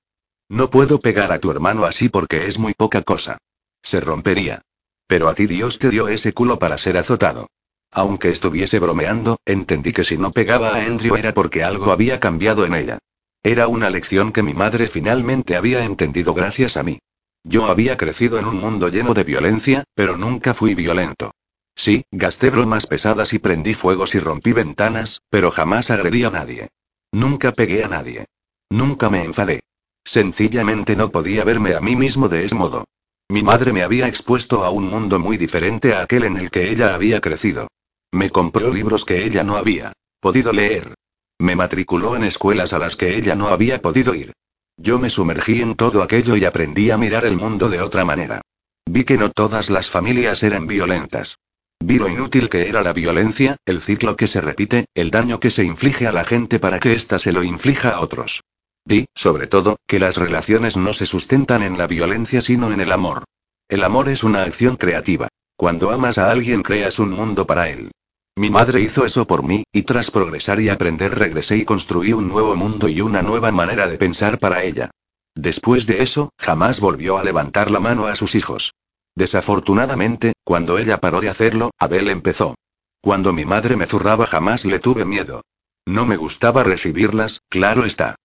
No puedo pegar a tu hermano así porque es muy poca cosa. Se rompería. Pero a ti Dios te dio ese culo para ser azotado. Aunque estuviese bromeando, entendí que si no pegaba a Andrew era porque algo había cambiado en ella. Era una lección que mi madre finalmente había entendido gracias a mí. Yo había crecido en un mundo lleno de violencia, pero nunca fui violento. Sí, gasté bromas pesadas y prendí fuegos y rompí ventanas, pero jamás agredí a nadie. Nunca pegué a nadie. Nunca me enfadé. Sencillamente no podía verme a mí mismo de ese modo. Mi madre me había expuesto a un mundo muy diferente a aquel en el que ella había crecido. Me compró libros que ella no había podido leer. Me matriculó en escuelas a las que ella no había podido ir. Yo me sumergí en todo aquello y aprendí a mirar el mundo de otra manera. Vi que no todas las familias eran violentas. Vi lo inútil que era la violencia, el ciclo que se repite, el daño que se inflige a la gente para que ésta se lo inflija a otros. Vi, sobre todo, que las relaciones no se sustentan en la violencia sino en el amor. El amor es una acción creativa. Cuando amas a alguien creas un mundo para él. Mi madre hizo eso por mí, y tras progresar y aprender regresé y construí un nuevo mundo y una nueva manera de pensar para ella. Después de eso, jamás volvió a levantar la mano a sus hijos. Desafortunadamente, cuando ella paró de hacerlo, Abel empezó. Cuando mi madre me zurraba jamás le tuve miedo. No me gustaba recibirlas, claro está.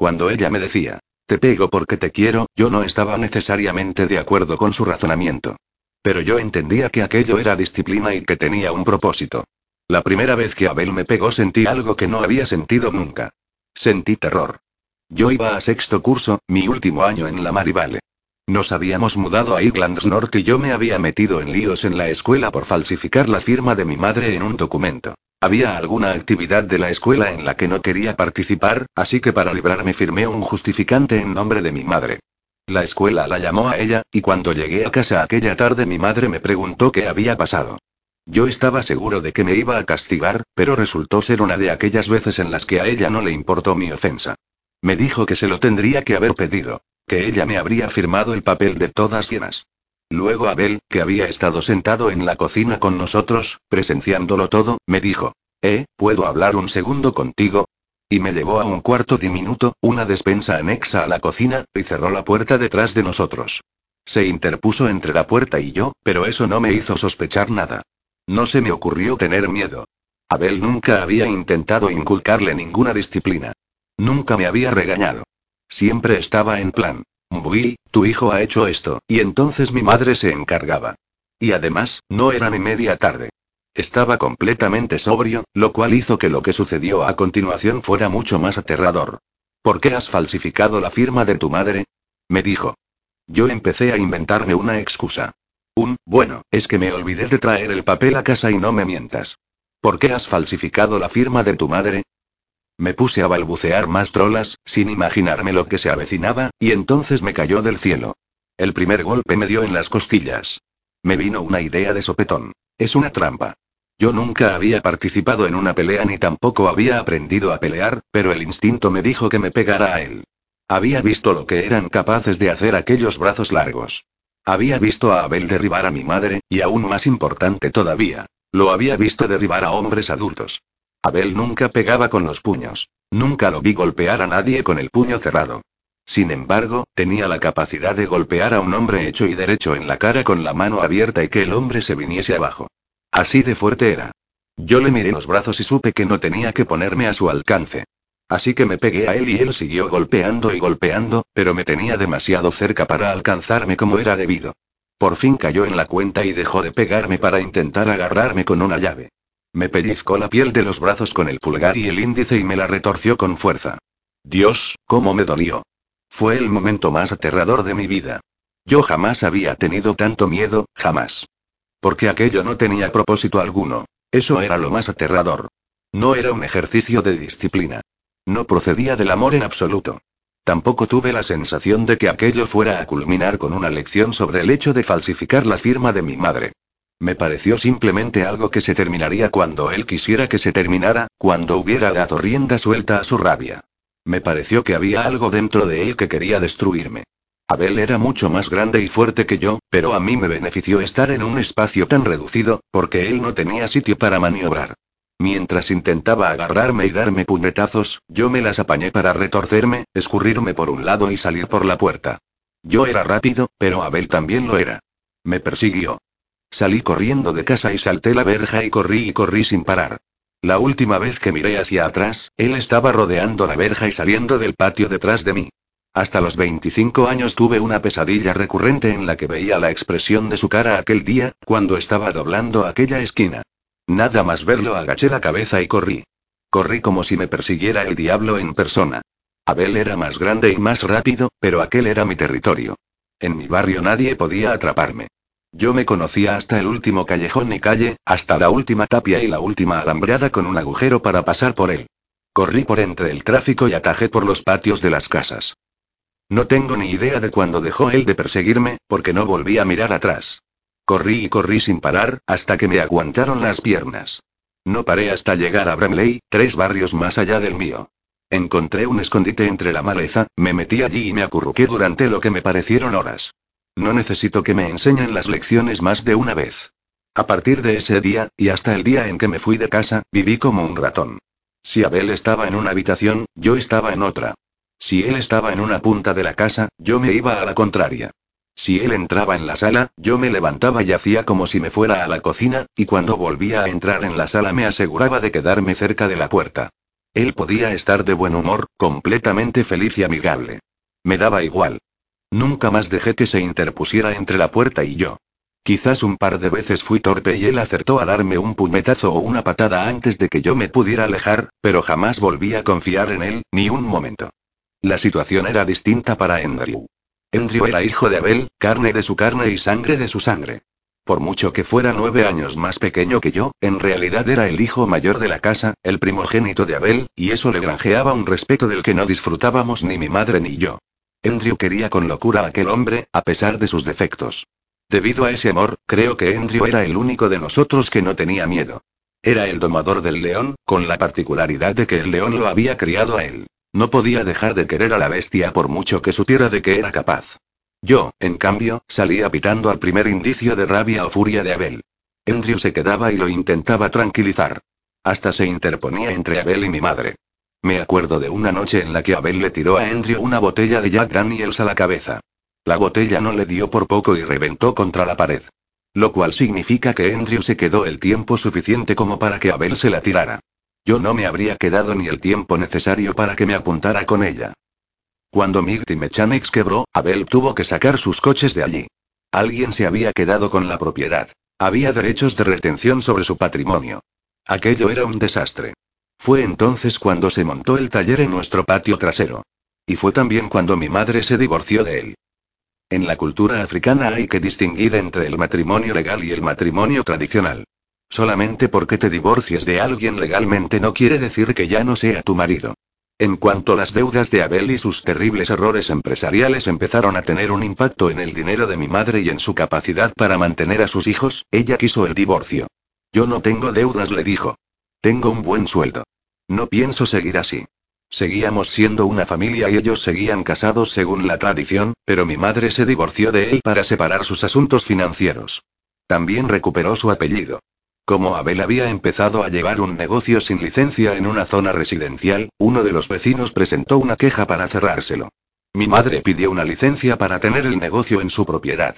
Cuando ella me decía, te pego porque te quiero, yo no estaba necesariamente de acuerdo con su razonamiento. Pero yo entendía que aquello era disciplina y que tenía un propósito. La primera vez que Abel me pegó sentí algo que no había sentido nunca. Sentí terror. Yo iba a sexto curso, mi último año en la Marivale. Nos habíamos mudado a Irlands North y yo me había metido en líos en la escuela por falsificar la firma de mi madre en un documento. Había alguna actividad de la escuela en la que no quería participar, así que para librarme firmé un justificante en nombre de mi madre. La escuela la llamó a ella, y cuando llegué a casa aquella tarde mi madre me preguntó qué había pasado. Yo estaba seguro de que me iba a castigar, pero resultó ser una de aquellas veces en las que a ella no le importó mi ofensa. Me dijo que se lo tendría que haber pedido, que ella me habría firmado el papel de todas llenas. Luego Abel, que había estado sentado en la cocina con nosotros, presenciándolo todo, me dijo, ¿Eh, puedo hablar un segundo contigo? Y me llevó a un cuarto diminuto, una despensa anexa a la cocina, y cerró la puerta detrás de nosotros. Se interpuso entre la puerta y yo, pero eso no me hizo sospechar nada. No se me ocurrió tener miedo. Abel nunca había intentado inculcarle ninguna disciplina. Nunca me había regañado. Siempre estaba en plan. Bui, tu hijo ha hecho esto, y entonces mi madre se encargaba. Y además, no era ni media tarde. Estaba completamente sobrio, lo cual hizo que lo que sucedió a continuación fuera mucho más aterrador. ¿Por qué has falsificado la firma de tu madre? Me dijo. Yo empecé a inventarme una excusa. Un, bueno, es que me olvidé de traer el papel a casa y no me mientas. ¿Por qué has falsificado la firma de tu madre? Me puse a balbucear más trolas, sin imaginarme lo que se avecinaba, y entonces me cayó del cielo. El primer golpe me dio en las costillas. Me vino una idea de sopetón. Es una trampa. Yo nunca había participado en una pelea ni tampoco había aprendido a pelear, pero el instinto me dijo que me pegara a él. Había visto lo que eran capaces de hacer aquellos brazos largos. Había visto a Abel derribar a mi madre, y aún más importante todavía, lo había visto derribar a hombres adultos. Abel nunca pegaba con los puños. Nunca lo vi golpear a nadie con el puño cerrado. Sin embargo, tenía la capacidad de golpear a un hombre hecho y derecho en la cara con la mano abierta y que el hombre se viniese abajo. Así de fuerte era. Yo le miré los brazos y supe que no tenía que ponerme a su alcance. Así que me pegué a él y él siguió golpeando y golpeando, pero me tenía demasiado cerca para alcanzarme como era debido. Por fin cayó en la cuenta y dejó de pegarme para intentar agarrarme con una llave. Me pellizcó la piel de los brazos con el pulgar y el índice y me la retorció con fuerza. Dios, cómo me dolió. Fue el momento más aterrador de mi vida. Yo jamás había tenido tanto miedo, jamás. Porque aquello no tenía propósito alguno. Eso era lo más aterrador. No era un ejercicio de disciplina. No procedía del amor en absoluto. Tampoco tuve la sensación de que aquello fuera a culminar con una lección sobre el hecho de falsificar la firma de mi madre. Me pareció simplemente algo que se terminaría cuando él quisiera que se terminara, cuando hubiera dado rienda suelta a su rabia. Me pareció que había algo dentro de él que quería destruirme. Abel era mucho más grande y fuerte que yo, pero a mí me benefició estar en un espacio tan reducido, porque él no tenía sitio para maniobrar. Mientras intentaba agarrarme y darme puñetazos, yo me las apañé para retorcerme, escurrirme por un lado y salir por la puerta. Yo era rápido, pero Abel también lo era. Me persiguió. Salí corriendo de casa y salté la verja y corrí y corrí sin parar. La última vez que miré hacia atrás, él estaba rodeando la verja y saliendo del patio detrás de mí. Hasta los 25 años tuve una pesadilla recurrente en la que veía la expresión de su cara aquel día, cuando estaba doblando aquella esquina. Nada más verlo agaché la cabeza y corrí. Corrí como si me persiguiera el diablo en persona. Abel era más grande y más rápido, pero aquel era mi territorio. En mi barrio nadie podía atraparme. Yo me conocía hasta el último callejón y calle, hasta la última tapia y la última alambrada con un agujero para pasar por él. Corrí por entre el tráfico y atajé por los patios de las casas. No tengo ni idea de cuándo dejó él de perseguirme, porque no volví a mirar atrás. Corrí y corrí sin parar, hasta que me aguantaron las piernas. No paré hasta llegar a Bramley, tres barrios más allá del mío. Encontré un escondite entre la maleza, me metí allí y me acurruqué durante lo que me parecieron horas. No necesito que me enseñen las lecciones más de una vez. A partir de ese día, y hasta el día en que me fui de casa, viví como un ratón. Si Abel estaba en una habitación, yo estaba en otra. Si él estaba en una punta de la casa, yo me iba a la contraria. Si él entraba en la sala, yo me levantaba y hacía como si me fuera a la cocina, y cuando volvía a entrar en la sala me aseguraba de quedarme cerca de la puerta. Él podía estar de buen humor, completamente feliz y amigable. Me daba igual. Nunca más dejé que se interpusiera entre la puerta y yo. Quizás un par de veces fui torpe y él acertó a darme un puñetazo o una patada antes de que yo me pudiera alejar, pero jamás volví a confiar en él, ni un momento. La situación era distinta para Andrew. Andrew era hijo de Abel, carne de su carne y sangre de su sangre. Por mucho que fuera nueve años más pequeño que yo, en realidad era el hijo mayor de la casa, el primogénito de Abel, y eso le granjeaba un respeto del que no disfrutábamos ni mi madre ni yo. Andrew quería con locura a aquel hombre, a pesar de sus defectos. Debido a ese amor, creo que Andrew era el único de nosotros que no tenía miedo. Era el domador del león, con la particularidad de que el león lo había criado a él. No podía dejar de querer a la bestia por mucho que supiera de que era capaz. Yo, en cambio, salía pitando al primer indicio de rabia o furia de Abel. Andrew se quedaba y lo intentaba tranquilizar. Hasta se interponía entre Abel y mi madre. Me acuerdo de una noche en la que Abel le tiró a Andrew una botella de Jack Daniels a la cabeza. La botella no le dio por poco y reventó contra la pared. Lo cual significa que Andrew se quedó el tiempo suficiente como para que Abel se la tirara. Yo no me habría quedado ni el tiempo necesario para que me apuntara con ella. Cuando Migty Mechanics quebró, Abel tuvo que sacar sus coches de allí. Alguien se había quedado con la propiedad. Había derechos de retención sobre su patrimonio. Aquello era un desastre. Fue entonces cuando se montó el taller en nuestro patio trasero. Y fue también cuando mi madre se divorció de él. En la cultura africana hay que distinguir entre el matrimonio legal y el matrimonio tradicional. Solamente porque te divorcies de alguien legalmente no quiere decir que ya no sea tu marido. En cuanto las deudas de Abel y sus terribles errores empresariales empezaron a tener un impacto en el dinero de mi madre y en su capacidad para mantener a sus hijos, ella quiso el divorcio. Yo no tengo deudas, le dijo. Tengo un buen sueldo. No pienso seguir así. Seguíamos siendo una familia y ellos seguían casados según la tradición, pero mi madre se divorció de él para separar sus asuntos financieros. También recuperó su apellido. Como Abel había empezado a llevar un negocio sin licencia en una zona residencial, uno de los vecinos presentó una queja para cerrárselo. Mi madre pidió una licencia para tener el negocio en su propiedad.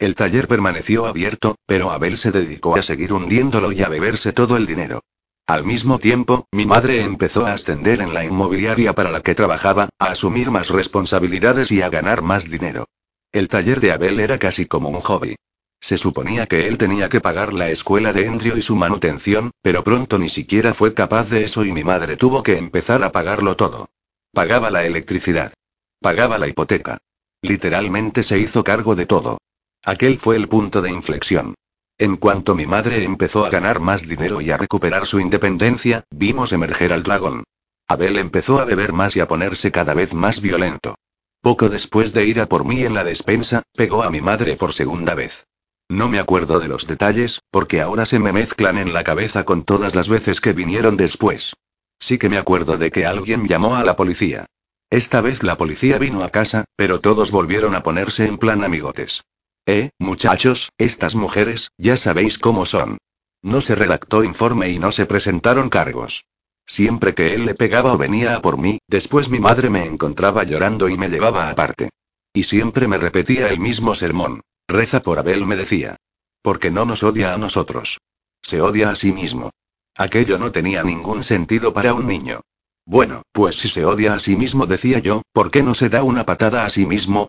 El taller permaneció abierto, pero Abel se dedicó a seguir hundiéndolo y a beberse todo el dinero. Al mismo tiempo, mi madre empezó a ascender en la inmobiliaria para la que trabajaba, a asumir más responsabilidades y a ganar más dinero. El taller de Abel era casi como un hobby. Se suponía que él tenía que pagar la escuela de Andrew y su manutención, pero pronto ni siquiera fue capaz de eso y mi madre tuvo que empezar a pagarlo todo. Pagaba la electricidad. Pagaba la hipoteca. Literalmente se hizo cargo de todo. Aquel fue el punto de inflexión. En cuanto mi madre empezó a ganar más dinero y a recuperar su independencia, vimos emerger al dragón. Abel empezó a beber más y a ponerse cada vez más violento. Poco después de ir a por mí en la despensa, pegó a mi madre por segunda vez. No me acuerdo de los detalles, porque ahora se me mezclan en la cabeza con todas las veces que vinieron después. Sí que me acuerdo de que alguien llamó a la policía. Esta vez la policía vino a casa, pero todos volvieron a ponerse en plan amigotes. Eh, muchachos, estas mujeres, ya sabéis cómo son. No se redactó informe y no se presentaron cargos. Siempre que él le pegaba o venía a por mí, después mi madre me encontraba llorando y me llevaba aparte. Y siempre me repetía el mismo sermón. Reza por Abel, me decía. Porque no nos odia a nosotros. Se odia a sí mismo. Aquello no tenía ningún sentido para un niño. Bueno, pues si se odia a sí mismo, decía yo, ¿por qué no se da una patada a sí mismo?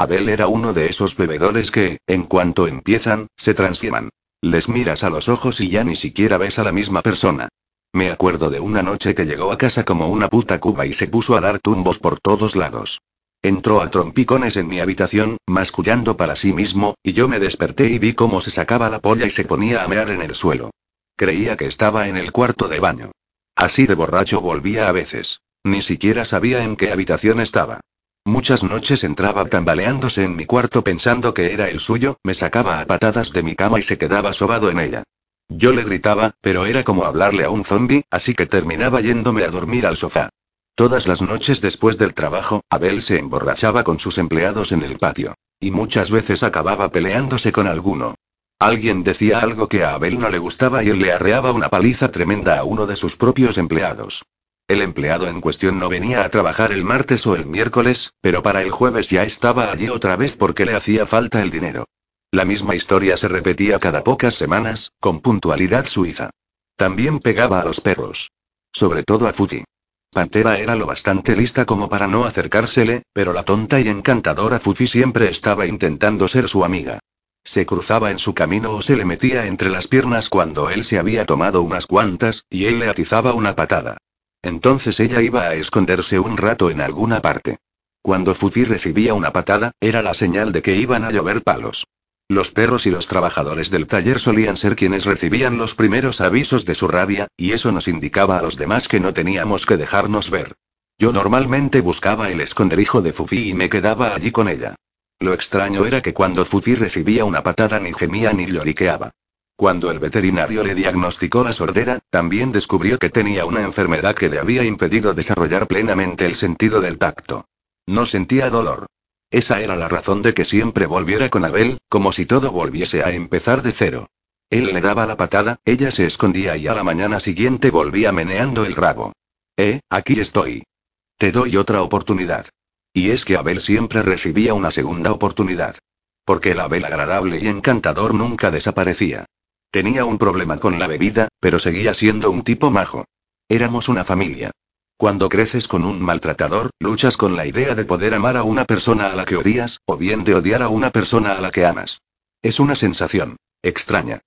Abel era uno de esos bebedores que, en cuanto empiezan, se transforman. Les miras a los ojos y ya ni siquiera ves a la misma persona. Me acuerdo de una noche que llegó a casa como una puta cuba y se puso a dar tumbos por todos lados. Entró a trompicones en mi habitación, mascullando para sí mismo, y yo me desperté y vi cómo se sacaba la polla y se ponía a mear en el suelo. Creía que estaba en el cuarto de baño. Así de borracho volvía a veces. Ni siquiera sabía en qué habitación estaba. Muchas noches entraba tambaleándose en mi cuarto pensando que era el suyo, me sacaba a patadas de mi cama y se quedaba sobado en ella. Yo le gritaba, pero era como hablarle a un zombi, así que terminaba yéndome a dormir al sofá. Todas las noches después del trabajo, Abel se emborrachaba con sus empleados en el patio. Y muchas veces acababa peleándose con alguno. Alguien decía algo que a Abel no le gustaba y él le arreaba una paliza tremenda a uno de sus propios empleados. El empleado en cuestión no venía a trabajar el martes o el miércoles, pero para el jueves ya estaba allí otra vez porque le hacía falta el dinero. La misma historia se repetía cada pocas semanas, con puntualidad suiza. También pegaba a los perros. Sobre todo a Fuji. Pantera era lo bastante lista como para no acercársele, pero la tonta y encantadora Fufi siempre estaba intentando ser su amiga. Se cruzaba en su camino o se le metía entre las piernas cuando él se había tomado unas cuantas, y él le atizaba una patada. Entonces ella iba a esconderse un rato en alguna parte. Cuando Fufi recibía una patada, era la señal de que iban a llover palos. Los perros y los trabajadores del taller solían ser quienes recibían los primeros avisos de su rabia, y eso nos indicaba a los demás que no teníamos que dejarnos ver. Yo normalmente buscaba el esconderijo de Fufi y me quedaba allí con ella. Lo extraño era que cuando Fufi recibía una patada ni gemía ni lloriqueaba. Cuando el veterinario le diagnosticó la sordera, también descubrió que tenía una enfermedad que le había impedido desarrollar plenamente el sentido del tacto. No sentía dolor. Esa era la razón de que siempre volviera con Abel, como si todo volviese a empezar de cero. Él le daba la patada, ella se escondía y a la mañana siguiente volvía meneando el rabo. Eh, aquí estoy. Te doy otra oportunidad. Y es que Abel siempre recibía una segunda oportunidad. Porque el Abel agradable y encantador nunca desaparecía. Tenía un problema con la bebida, pero seguía siendo un tipo majo. Éramos una familia. Cuando creces con un maltratador, luchas con la idea de poder amar a una persona a la que odias, o bien de odiar a una persona a la que amas. Es una sensación extraña.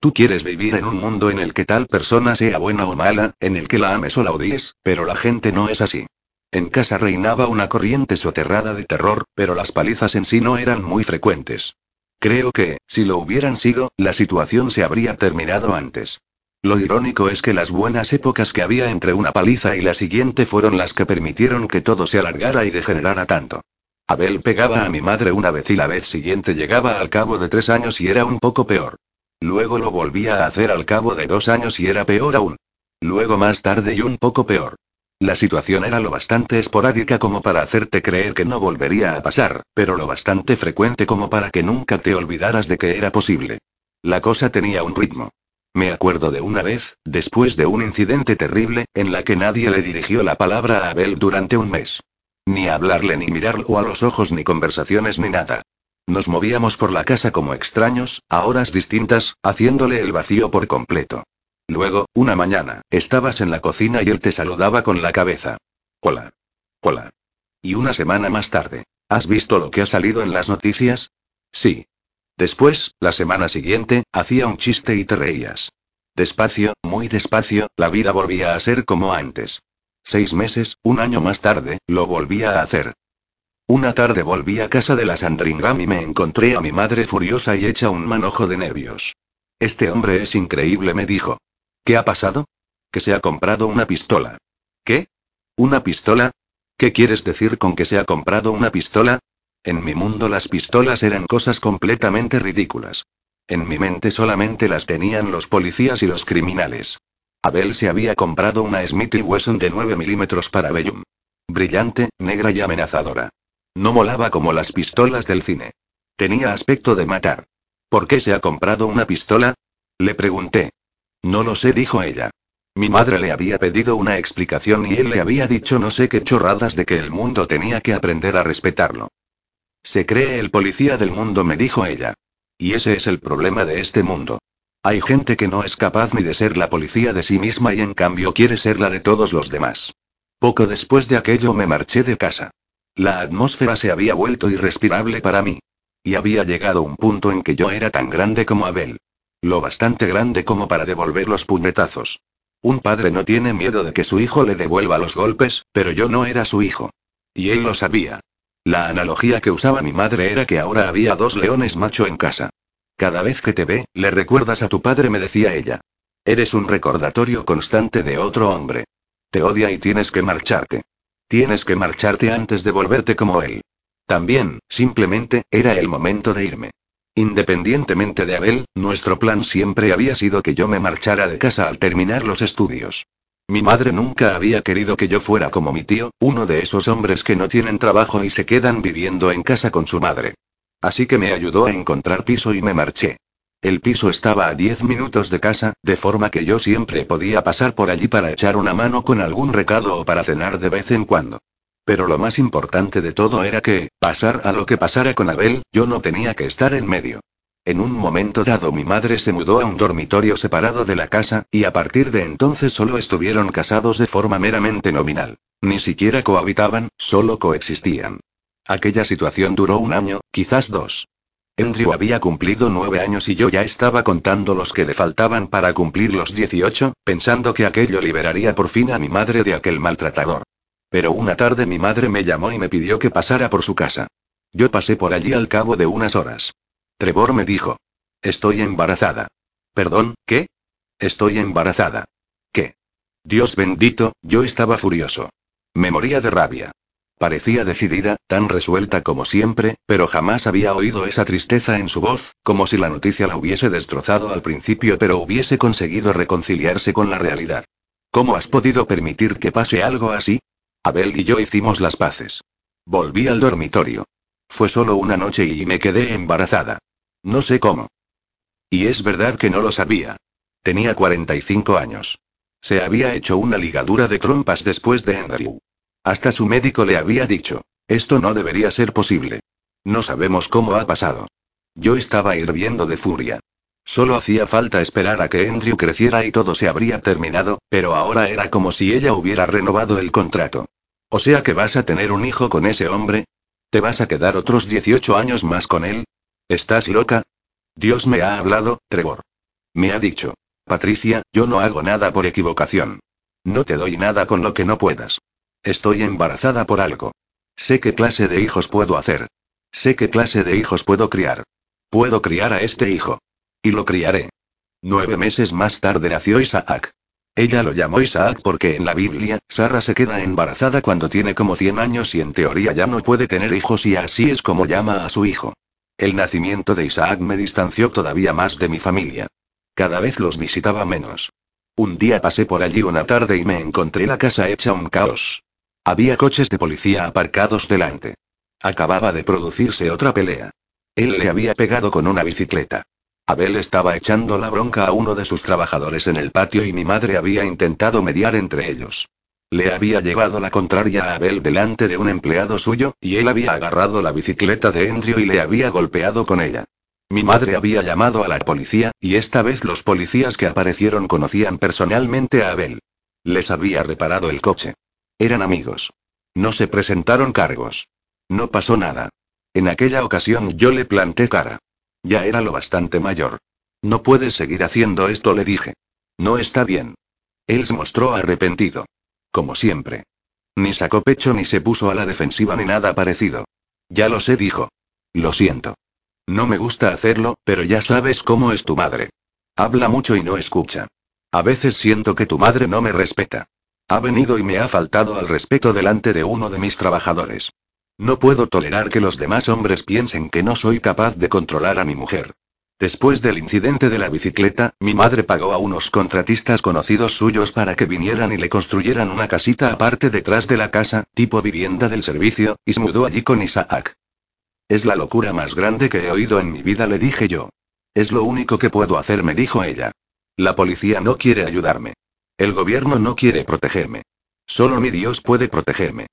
Tú quieres vivir en un mundo en el que tal persona sea buena o mala, en el que la ames o la odies, pero la gente no es así. En casa reinaba una corriente soterrada de terror, pero las palizas en sí no eran muy frecuentes. Creo que, si lo hubieran sido, la situación se habría terminado antes. Lo irónico es que las buenas épocas que había entre una paliza y la siguiente fueron las que permitieron que todo se alargara y degenerara tanto. Abel pegaba a mi madre una vez y la vez siguiente llegaba al cabo de tres años y era un poco peor. Luego lo volvía a hacer al cabo de dos años y era peor aún. Luego más tarde y un poco peor. La situación era lo bastante esporádica como para hacerte creer que no volvería a pasar, pero lo bastante frecuente como para que nunca te olvidaras de que era posible. La cosa tenía un ritmo. Me acuerdo de una vez, después de un incidente terrible, en la que nadie le dirigió la palabra a Abel durante un mes. Ni hablarle ni mirarlo a los ojos ni conversaciones ni nada. Nos movíamos por la casa como extraños, a horas distintas, haciéndole el vacío por completo. Luego, una mañana, estabas en la cocina y él te saludaba con la cabeza. Hola. Hola. Y una semana más tarde. ¿Has visto lo que ha salido en las noticias? Sí. Después, la semana siguiente, hacía un chiste y te reías. Despacio, muy despacio, la vida volvía a ser como antes. Seis meses, un año más tarde, lo volvía a hacer. Una tarde volví a casa de la Sandringham y me encontré a mi madre furiosa y hecha un manojo de nervios. Este hombre es increíble, me dijo. ¿Qué ha pasado? Que se ha comprado una pistola. ¿Qué? ¿Una pistola? ¿Qué quieres decir con que se ha comprado una pistola? En mi mundo las pistolas eran cosas completamente ridículas. En mi mente solamente las tenían los policías y los criminales. Abel se había comprado una Smith Wesson de 9 milímetros para Bellum. Brillante, negra y amenazadora. No molaba como las pistolas del cine. Tenía aspecto de matar. ¿Por qué se ha comprado una pistola? Le pregunté. No lo sé, dijo ella. Mi madre le había pedido una explicación y él le había dicho no sé qué chorradas de que el mundo tenía que aprender a respetarlo. Se cree el policía del mundo, me dijo ella. Y ese es el problema de este mundo. Hay gente que no es capaz ni de ser la policía de sí misma y en cambio quiere ser la de todos los demás. Poco después de aquello me marché de casa. La atmósfera se había vuelto irrespirable para mí. Y había llegado un punto en que yo era tan grande como Abel. Lo bastante grande como para devolver los puñetazos. Un padre no tiene miedo de que su hijo le devuelva los golpes, pero yo no era su hijo. Y él lo sabía. La analogía que usaba mi madre era que ahora había dos leones macho en casa. Cada vez que te ve, le recuerdas a tu padre, me decía ella. Eres un recordatorio constante de otro hombre. Te odia y tienes que marcharte. Tienes que marcharte antes de volverte como él. También, simplemente, era el momento de irme. Independientemente de Abel, nuestro plan siempre había sido que yo me marchara de casa al terminar los estudios. Mi madre nunca había querido que yo fuera como mi tío, uno de esos hombres que no tienen trabajo y se quedan viviendo en casa con su madre. Así que me ayudó a encontrar piso y me marché. El piso estaba a 10 minutos de casa, de forma que yo siempre podía pasar por allí para echar una mano con algún recado o para cenar de vez en cuando. Pero lo más importante de todo era que, pasar a lo que pasara con Abel, yo no tenía que estar en medio. En un momento dado mi madre se mudó a un dormitorio separado de la casa, y a partir de entonces solo estuvieron casados de forma meramente nominal. Ni siquiera cohabitaban, solo coexistían. Aquella situación duró un año, quizás dos. Andrew había cumplido nueve años y yo ya estaba contando los que le faltaban para cumplir los dieciocho, pensando que aquello liberaría por fin a mi madre de aquel maltratador. Pero una tarde mi madre me llamó y me pidió que pasara por su casa. Yo pasé por allí al cabo de unas horas. Trevor me dijo. Estoy embarazada. Perdón, ¿qué? Estoy embarazada. ¿Qué? Dios bendito, yo estaba furioso. Me moría de rabia. Parecía decidida, tan resuelta como siempre, pero jamás había oído esa tristeza en su voz, como si la noticia la hubiese destrozado al principio pero hubiese conseguido reconciliarse con la realidad. ¿Cómo has podido permitir que pase algo así? Abel y yo hicimos las paces. Volví al dormitorio. Fue solo una noche y me quedé embarazada. No sé cómo. Y es verdad que no lo sabía. Tenía 45 años. Se había hecho una ligadura de trompas después de Andrew. Hasta su médico le había dicho, esto no debería ser posible. No sabemos cómo ha pasado. Yo estaba hirviendo de furia. Solo hacía falta esperar a que Andrew creciera y todo se habría terminado, pero ahora era como si ella hubiera renovado el contrato. O sea que vas a tener un hijo con ese hombre. ¿Te vas a quedar otros 18 años más con él? ¿Estás loca? Dios me ha hablado, Trevor. Me ha dicho. Patricia, yo no hago nada por equivocación. No te doy nada con lo que no puedas. Estoy embarazada por algo. Sé qué clase de hijos puedo hacer. Sé qué clase de hijos puedo criar. Puedo criar a este hijo. Y lo criaré. Nueve meses más tarde nació Isaac. Ella lo llamó Isaac porque en la Biblia, Sara se queda embarazada cuando tiene como 100 años y en teoría ya no puede tener hijos y así es como llama a su hijo. El nacimiento de Isaac me distanció todavía más de mi familia. Cada vez los visitaba menos. Un día pasé por allí una tarde y me encontré la casa hecha un caos. Había coches de policía aparcados delante. Acababa de producirse otra pelea. Él le había pegado con una bicicleta. Abel estaba echando la bronca a uno de sus trabajadores en el patio y mi madre había intentado mediar entre ellos. Le había llevado la contraria a Abel delante de un empleado suyo, y él había agarrado la bicicleta de Andrew y le había golpeado con ella. Mi madre había llamado a la policía, y esta vez los policías que aparecieron conocían personalmente a Abel. Les había reparado el coche. Eran amigos. No se presentaron cargos. No pasó nada. En aquella ocasión yo le planté cara. Ya era lo bastante mayor. No puedes seguir haciendo esto, le dije. No está bien. Él se mostró arrepentido. Como siempre. Ni sacó pecho ni se puso a la defensiva ni nada parecido. Ya lo sé, dijo. Lo siento. No me gusta hacerlo, pero ya sabes cómo es tu madre. Habla mucho y no escucha. A veces siento que tu madre no me respeta. Ha venido y me ha faltado al respeto delante de uno de mis trabajadores. No puedo tolerar que los demás hombres piensen que no soy capaz de controlar a mi mujer. Después del incidente de la bicicleta, mi madre pagó a unos contratistas conocidos suyos para que vinieran y le construyeran una casita aparte detrás de la casa, tipo vivienda del servicio, y se mudó allí con Isaac. Es la locura más grande que he oído en mi vida, le dije yo. Es lo único que puedo hacer, me dijo ella. La policía no quiere ayudarme. El gobierno no quiere protegerme. Solo mi Dios puede protegerme.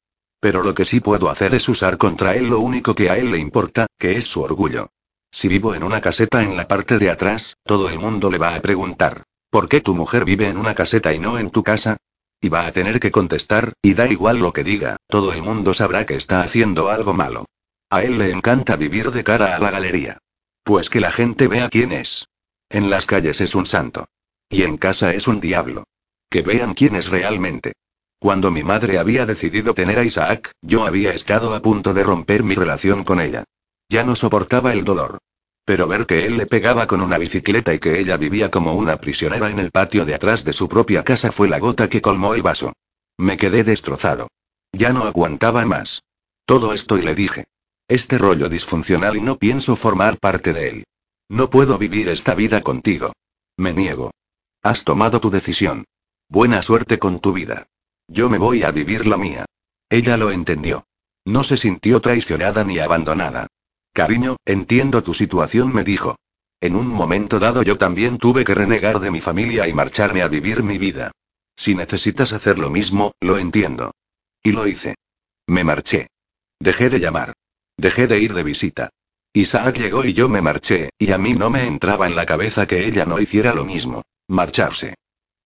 Pero lo que sí puedo hacer es usar contra él lo único que a él le importa, que es su orgullo. Si vivo en una caseta en la parte de atrás, todo el mundo le va a preguntar, ¿por qué tu mujer vive en una caseta y no en tu casa? Y va a tener que contestar, y da igual lo que diga, todo el mundo sabrá que está haciendo algo malo. A él le encanta vivir de cara a la galería. Pues que la gente vea quién es. En las calles es un santo. Y en casa es un diablo. Que vean quién es realmente. Cuando mi madre había decidido tener a Isaac, yo había estado a punto de romper mi relación con ella. Ya no soportaba el dolor. Pero ver que él le pegaba con una bicicleta y que ella vivía como una prisionera en el patio de atrás de su propia casa fue la gota que colmó el vaso. Me quedé destrozado. Ya no aguantaba más. Todo esto y le dije. Este rollo disfuncional y no pienso formar parte de él. No puedo vivir esta vida contigo. Me niego. Has tomado tu decisión. Buena suerte con tu vida. Yo me voy a vivir la mía. Ella lo entendió. No se sintió traicionada ni abandonada. Cariño, entiendo tu situación, me dijo. En un momento dado yo también tuve que renegar de mi familia y marcharme a vivir mi vida. Si necesitas hacer lo mismo, lo entiendo. Y lo hice. Me marché. Dejé de llamar. Dejé de ir de visita. Isaac llegó y yo me marché, y a mí no me entraba en la cabeza que ella no hiciera lo mismo. Marcharse.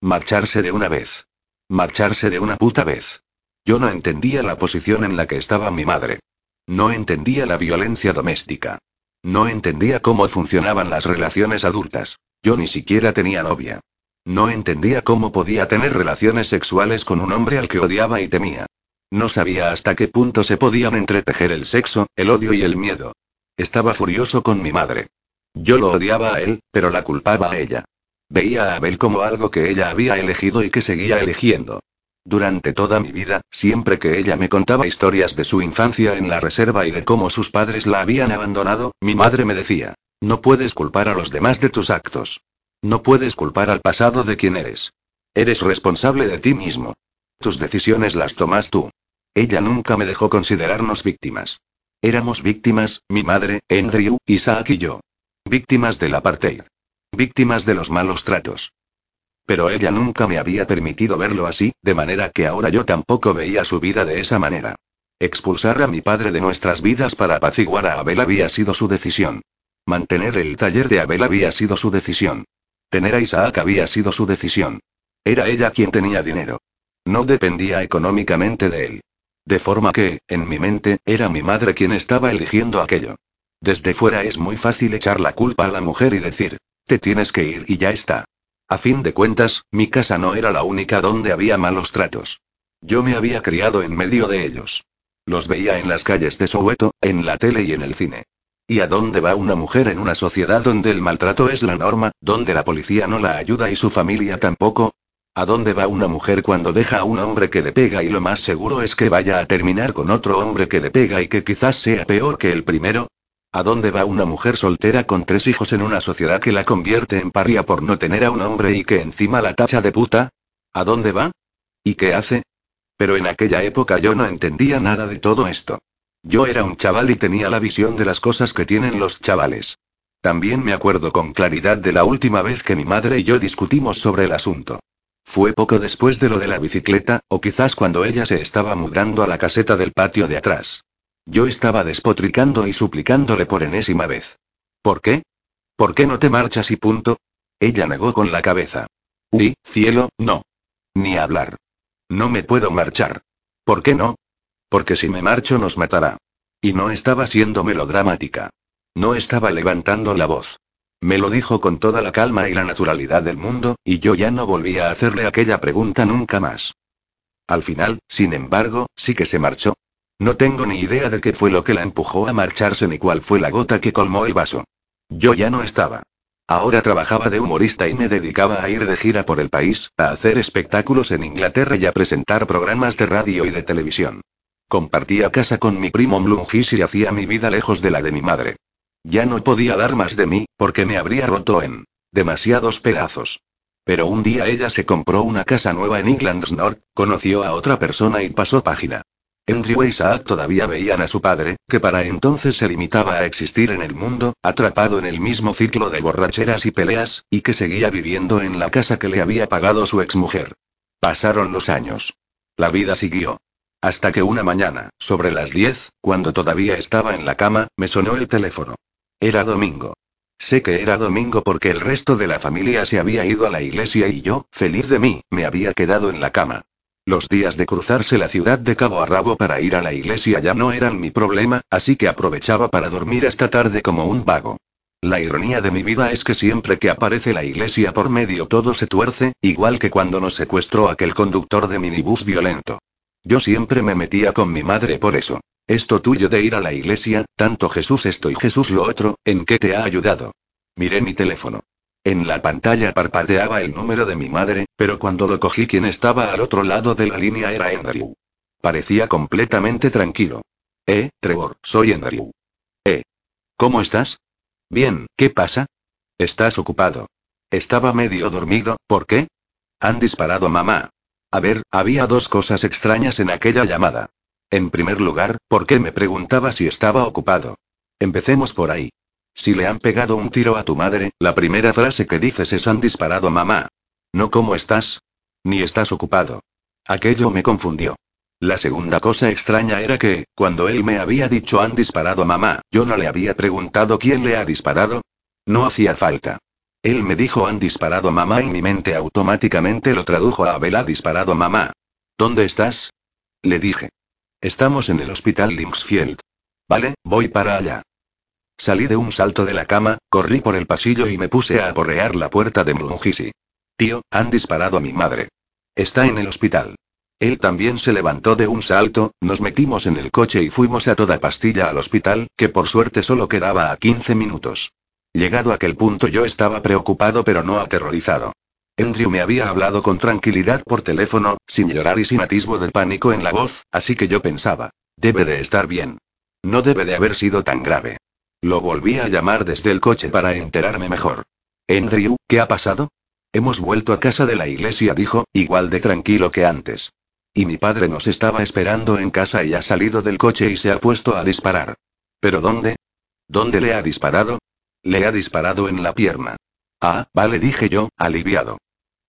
Marcharse de una vez. Marcharse de una puta vez. Yo no entendía la posición en la que estaba mi madre. No entendía la violencia doméstica. No entendía cómo funcionaban las relaciones adultas. Yo ni siquiera tenía novia. No entendía cómo podía tener relaciones sexuales con un hombre al que odiaba y temía. No sabía hasta qué punto se podían entretejer el sexo, el odio y el miedo. Estaba furioso con mi madre. Yo lo odiaba a él, pero la culpaba a ella. Veía a Abel como algo que ella había elegido y que seguía eligiendo. Durante toda mi vida, siempre que ella me contaba historias de su infancia en la reserva y de cómo sus padres la habían abandonado, mi madre me decía, no puedes culpar a los demás de tus actos. No puedes culpar al pasado de quien eres. Eres responsable de ti mismo. Tus decisiones las tomas tú. Ella nunca me dejó considerarnos víctimas. Éramos víctimas, mi madre, Andrew, Isaac y yo. Víctimas del apartheid. Víctimas de los malos tratos. Pero ella nunca me había permitido verlo así, de manera que ahora yo tampoco veía su vida de esa manera. Expulsar a mi padre de nuestras vidas para apaciguar a Abel había sido su decisión. Mantener el taller de Abel había sido su decisión. Tener a Isaac había sido su decisión. Era ella quien tenía dinero. No dependía económicamente de él. De forma que, en mi mente, era mi madre quien estaba eligiendo aquello. Desde fuera es muy fácil echar la culpa a la mujer y decir, tienes que ir y ya está. A fin de cuentas, mi casa no era la única donde había malos tratos. Yo me había criado en medio de ellos. Los veía en las calles de Soweto, en la tele y en el cine. ¿Y a dónde va una mujer en una sociedad donde el maltrato es la norma, donde la policía no la ayuda y su familia tampoco? ¿A dónde va una mujer cuando deja a un hombre que le pega y lo más seguro es que vaya a terminar con otro hombre que le pega y que quizás sea peor que el primero? ¿A dónde va una mujer soltera con tres hijos en una sociedad que la convierte en paria por no tener a un hombre y que encima la tacha de puta? ¿A dónde va? ¿Y qué hace? Pero en aquella época yo no entendía nada de todo esto. Yo era un chaval y tenía la visión de las cosas que tienen los chavales. También me acuerdo con claridad de la última vez que mi madre y yo discutimos sobre el asunto. Fue poco después de lo de la bicicleta, o quizás cuando ella se estaba mudando a la caseta del patio de atrás. Yo estaba despotricando y suplicándole por enésima vez. ¿Por qué? ¿Por qué no te marchas y punto? Ella negó con la cabeza. Uy, cielo, no. Ni hablar. No me puedo marchar. ¿Por qué no? Porque si me marcho nos matará. Y no estaba siendo melodramática. No estaba levantando la voz. Me lo dijo con toda la calma y la naturalidad del mundo, y yo ya no volví a hacerle aquella pregunta nunca más. Al final, sin embargo, sí que se marchó, no tengo ni idea de qué fue lo que la empujó a marcharse ni cuál fue la gota que colmó el vaso. Yo ya no estaba. Ahora trabajaba de humorista y me dedicaba a ir de gira por el país, a hacer espectáculos en Inglaterra y a presentar programas de radio y de televisión. Compartía casa con mi primo Mlungis y hacía mi vida lejos de la de mi madre. Ya no podía dar más de mí, porque me habría roto en demasiados pedazos. Pero un día ella se compró una casa nueva en England's North, conoció a otra persona y pasó página. Andrew e Isaac todavía veían a su padre, que para entonces se limitaba a existir en el mundo, atrapado en el mismo ciclo de borracheras y peleas, y que seguía viviendo en la casa que le había pagado su exmujer. Pasaron los años. La vida siguió. Hasta que una mañana, sobre las 10, cuando todavía estaba en la cama, me sonó el teléfono. Era domingo. Sé que era domingo porque el resto de la familia se había ido a la iglesia y yo, feliz de mí, me había quedado en la cama. Los días de cruzarse la ciudad de cabo a rabo para ir a la iglesia ya no eran mi problema, así que aprovechaba para dormir esta tarde como un vago. La ironía de mi vida es que siempre que aparece la iglesia por medio todo se tuerce, igual que cuando nos secuestró aquel conductor de minibús violento. Yo siempre me metía con mi madre por eso. Esto tuyo de ir a la iglesia, tanto Jesús esto y Jesús lo otro, ¿en qué te ha ayudado? Miré mi teléfono. En la pantalla parpadeaba el número de mi madre, pero cuando lo cogí quien estaba al otro lado de la línea era Andrew. Parecía completamente tranquilo. Eh, Trevor, soy Andrew. Eh. ¿Cómo estás? Bien, ¿qué pasa? Estás ocupado. Estaba medio dormido, ¿por qué? Han disparado mamá. A ver, había dos cosas extrañas en aquella llamada. En primer lugar, ¿por qué me preguntaba si estaba ocupado? Empecemos por ahí. Si le han pegado un tiro a tu madre, la primera frase que dices es han disparado mamá. No cómo estás. Ni estás ocupado. Aquello me confundió. La segunda cosa extraña era que, cuando él me había dicho han disparado mamá, yo no le había preguntado quién le ha disparado. No hacía falta. Él me dijo han disparado mamá y mi mente automáticamente lo tradujo a Abel ha disparado mamá. ¿Dónde estás? Le dije. Estamos en el hospital Linksfield. Vale, voy para allá. Salí de un salto de la cama, corrí por el pasillo y me puse a aporrear la puerta de Mlungisi. Tío, han disparado a mi madre. Está en el hospital. Él también se levantó de un salto, nos metimos en el coche y fuimos a toda pastilla al hospital, que por suerte solo quedaba a 15 minutos. Llegado a aquel punto yo estaba preocupado pero no aterrorizado. Andrew me había hablado con tranquilidad por teléfono, sin llorar y sin atisbo de pánico en la voz, así que yo pensaba, debe de estar bien. No debe de haber sido tan grave. Lo volví a llamar desde el coche para enterarme mejor. Andrew, ¿qué ha pasado? Hemos vuelto a casa de la iglesia, dijo, igual de tranquilo que antes. Y mi padre nos estaba esperando en casa y ha salido del coche y se ha puesto a disparar. ¿Pero dónde? ¿Dónde le ha disparado? Le ha disparado en la pierna. Ah, vale, dije yo, aliviado.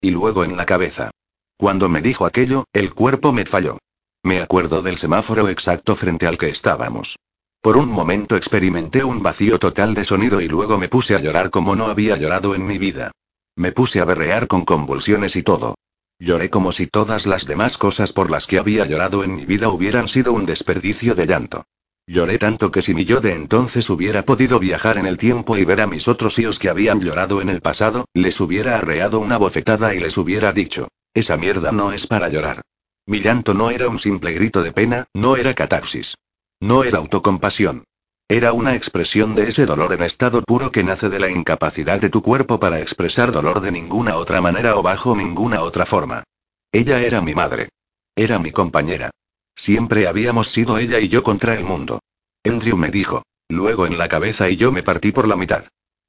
Y luego en la cabeza. Cuando me dijo aquello, el cuerpo me falló. Me acuerdo del semáforo exacto frente al que estábamos. Por un momento experimenté un vacío total de sonido y luego me puse a llorar como no había llorado en mi vida. Me puse a berrear con convulsiones y todo. Lloré como si todas las demás cosas por las que había llorado en mi vida hubieran sido un desperdicio de llanto. Lloré tanto que si mi yo de entonces hubiera podido viajar en el tiempo y ver a mis otros hijos que habían llorado en el pasado, les hubiera arreado una bofetada y les hubiera dicho, esa mierda no es para llorar. Mi llanto no era un simple grito de pena, no era catarsis. No era autocompasión. Era una expresión de ese dolor en estado puro que nace de la incapacidad de tu cuerpo para expresar dolor de ninguna otra manera o bajo ninguna otra forma. Ella era mi madre. Era mi compañera. Siempre habíamos sido ella y yo contra el mundo. Andrew me dijo. Luego en la cabeza y yo me partí por la mitad.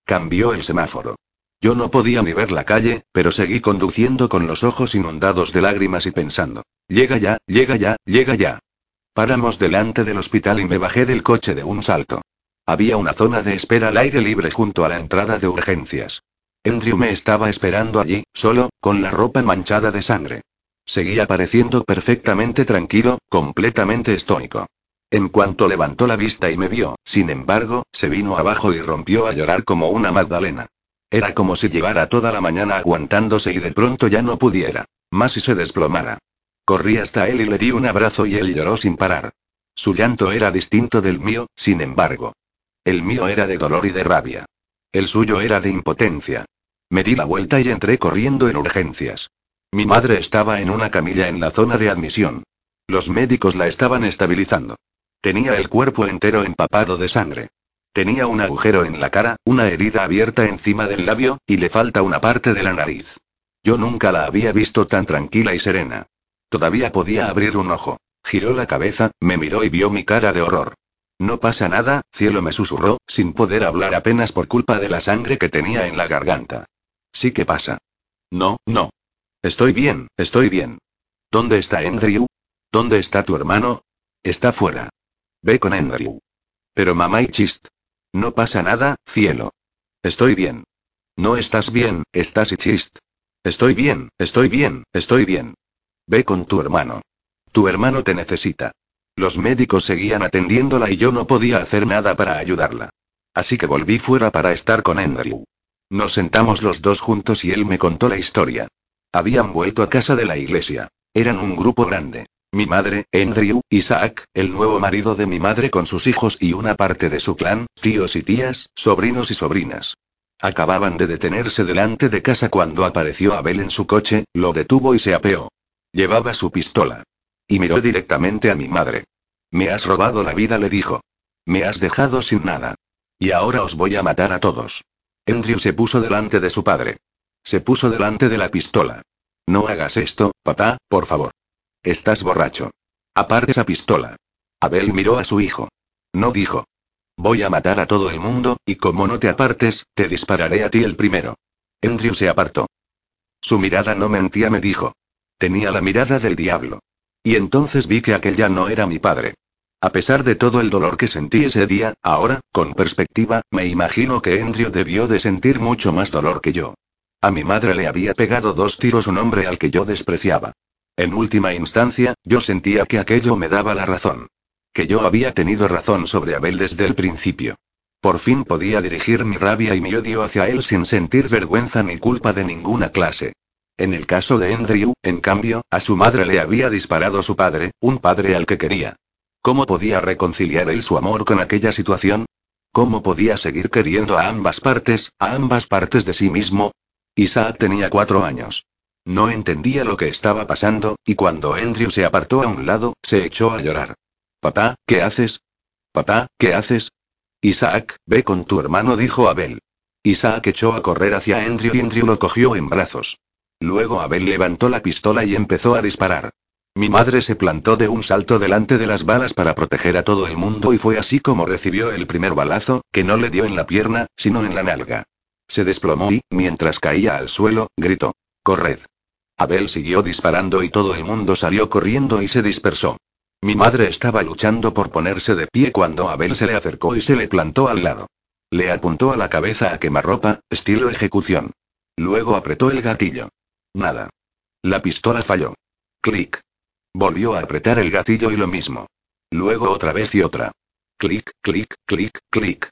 Cambió el semáforo. Yo no podía ni ver la calle, pero seguí conduciendo con los ojos inundados de lágrimas y pensando. Llega ya, llega ya, llega ya. Paramos delante del hospital y me bajé del coche de un salto. Había una zona de espera al aire libre junto a la entrada de urgencias. Andrew me estaba esperando allí, solo, con la ropa manchada de sangre. Seguía pareciendo perfectamente tranquilo, completamente estoico. En cuanto levantó la vista y me vio, sin embargo, se vino abajo y rompió a llorar como una Magdalena. Era como si llevara toda la mañana aguantándose y de pronto ya no pudiera. Más si se desplomara. Corrí hasta él y le di un abrazo y él lloró sin parar. Su llanto era distinto del mío, sin embargo. El mío era de dolor y de rabia. El suyo era de impotencia. Me di la vuelta y entré corriendo en urgencias. Mi madre estaba en una camilla en la zona de admisión. Los médicos la estaban estabilizando. Tenía el cuerpo entero empapado de sangre. Tenía un agujero en la cara, una herida abierta encima del labio, y le falta una parte de la nariz. Yo nunca la había visto tan tranquila y serena. Todavía podía abrir un ojo. Giró la cabeza, me miró y vio mi cara de horror. No pasa nada, cielo me susurró, sin poder hablar apenas por culpa de la sangre que tenía en la garganta. Sí que pasa. No, no. Estoy bien, estoy bien. ¿Dónde está Andrew? ¿Dónde está tu hermano? Está fuera. Ve con Andrew. Pero mamá y chist. No pasa nada, cielo. Estoy bien. No estás bien, estás y chist. Estoy bien, estoy bien, estoy bien. Ve con tu hermano. Tu hermano te necesita. Los médicos seguían atendiéndola y yo no podía hacer nada para ayudarla. Así que volví fuera para estar con Andrew. Nos sentamos los dos juntos y él me contó la historia. Habían vuelto a casa de la iglesia. Eran un grupo grande. Mi madre, Andrew, Isaac, el nuevo marido de mi madre con sus hijos y una parte de su clan, tíos y tías, sobrinos y sobrinas. Acababan de detenerse delante de casa cuando apareció Abel en su coche, lo detuvo y se apeó. Llevaba su pistola. Y miró directamente a mi madre. Me has robado la vida, le dijo. Me has dejado sin nada. Y ahora os voy a matar a todos. Andrew se puso delante de su padre. Se puso delante de la pistola. No hagas esto, papá, por favor. Estás borracho. Aparte esa pistola. Abel miró a su hijo. No dijo. Voy a matar a todo el mundo, y como no te apartes, te dispararé a ti el primero. Andrew se apartó. Su mirada no mentía, me dijo. Tenía la mirada del diablo. Y entonces vi que aquel ya no era mi padre. A pesar de todo el dolor que sentí ese día, ahora, con perspectiva, me imagino que Andrew debió de sentir mucho más dolor que yo. A mi madre le había pegado dos tiros un hombre al que yo despreciaba. En última instancia, yo sentía que aquello me daba la razón. Que yo había tenido razón sobre Abel desde el principio. Por fin podía dirigir mi rabia y mi odio hacia él sin sentir vergüenza ni culpa de ninguna clase. En el caso de Andrew, en cambio, a su madre le había disparado su padre, un padre al que quería. ¿Cómo podía reconciliar él su amor con aquella situación? ¿Cómo podía seguir queriendo a ambas partes, a ambas partes de sí mismo? Isaac tenía cuatro años. No entendía lo que estaba pasando, y cuando Andrew se apartó a un lado, se echó a llorar. Papá, ¿qué haces? Papá, ¿qué haces? Isaac, ve con tu hermano, dijo Abel. Isaac echó a correr hacia Andrew y Andrew lo cogió en brazos. Luego Abel levantó la pistola y empezó a disparar. Mi madre se plantó de un salto delante de las balas para proteger a todo el mundo y fue así como recibió el primer balazo, que no le dio en la pierna, sino en la nalga. Se desplomó y, mientras caía al suelo, gritó. Corred. Abel siguió disparando y todo el mundo salió corriendo y se dispersó. Mi madre estaba luchando por ponerse de pie cuando Abel se le acercó y se le plantó al lado. Le apuntó a la cabeza a quemarropa, estilo ejecución. Luego apretó el gatillo. Nada. La pistola falló. Clic. Volvió a apretar el gatillo y lo mismo. Luego otra vez y otra. Clic, clic, clic, clic.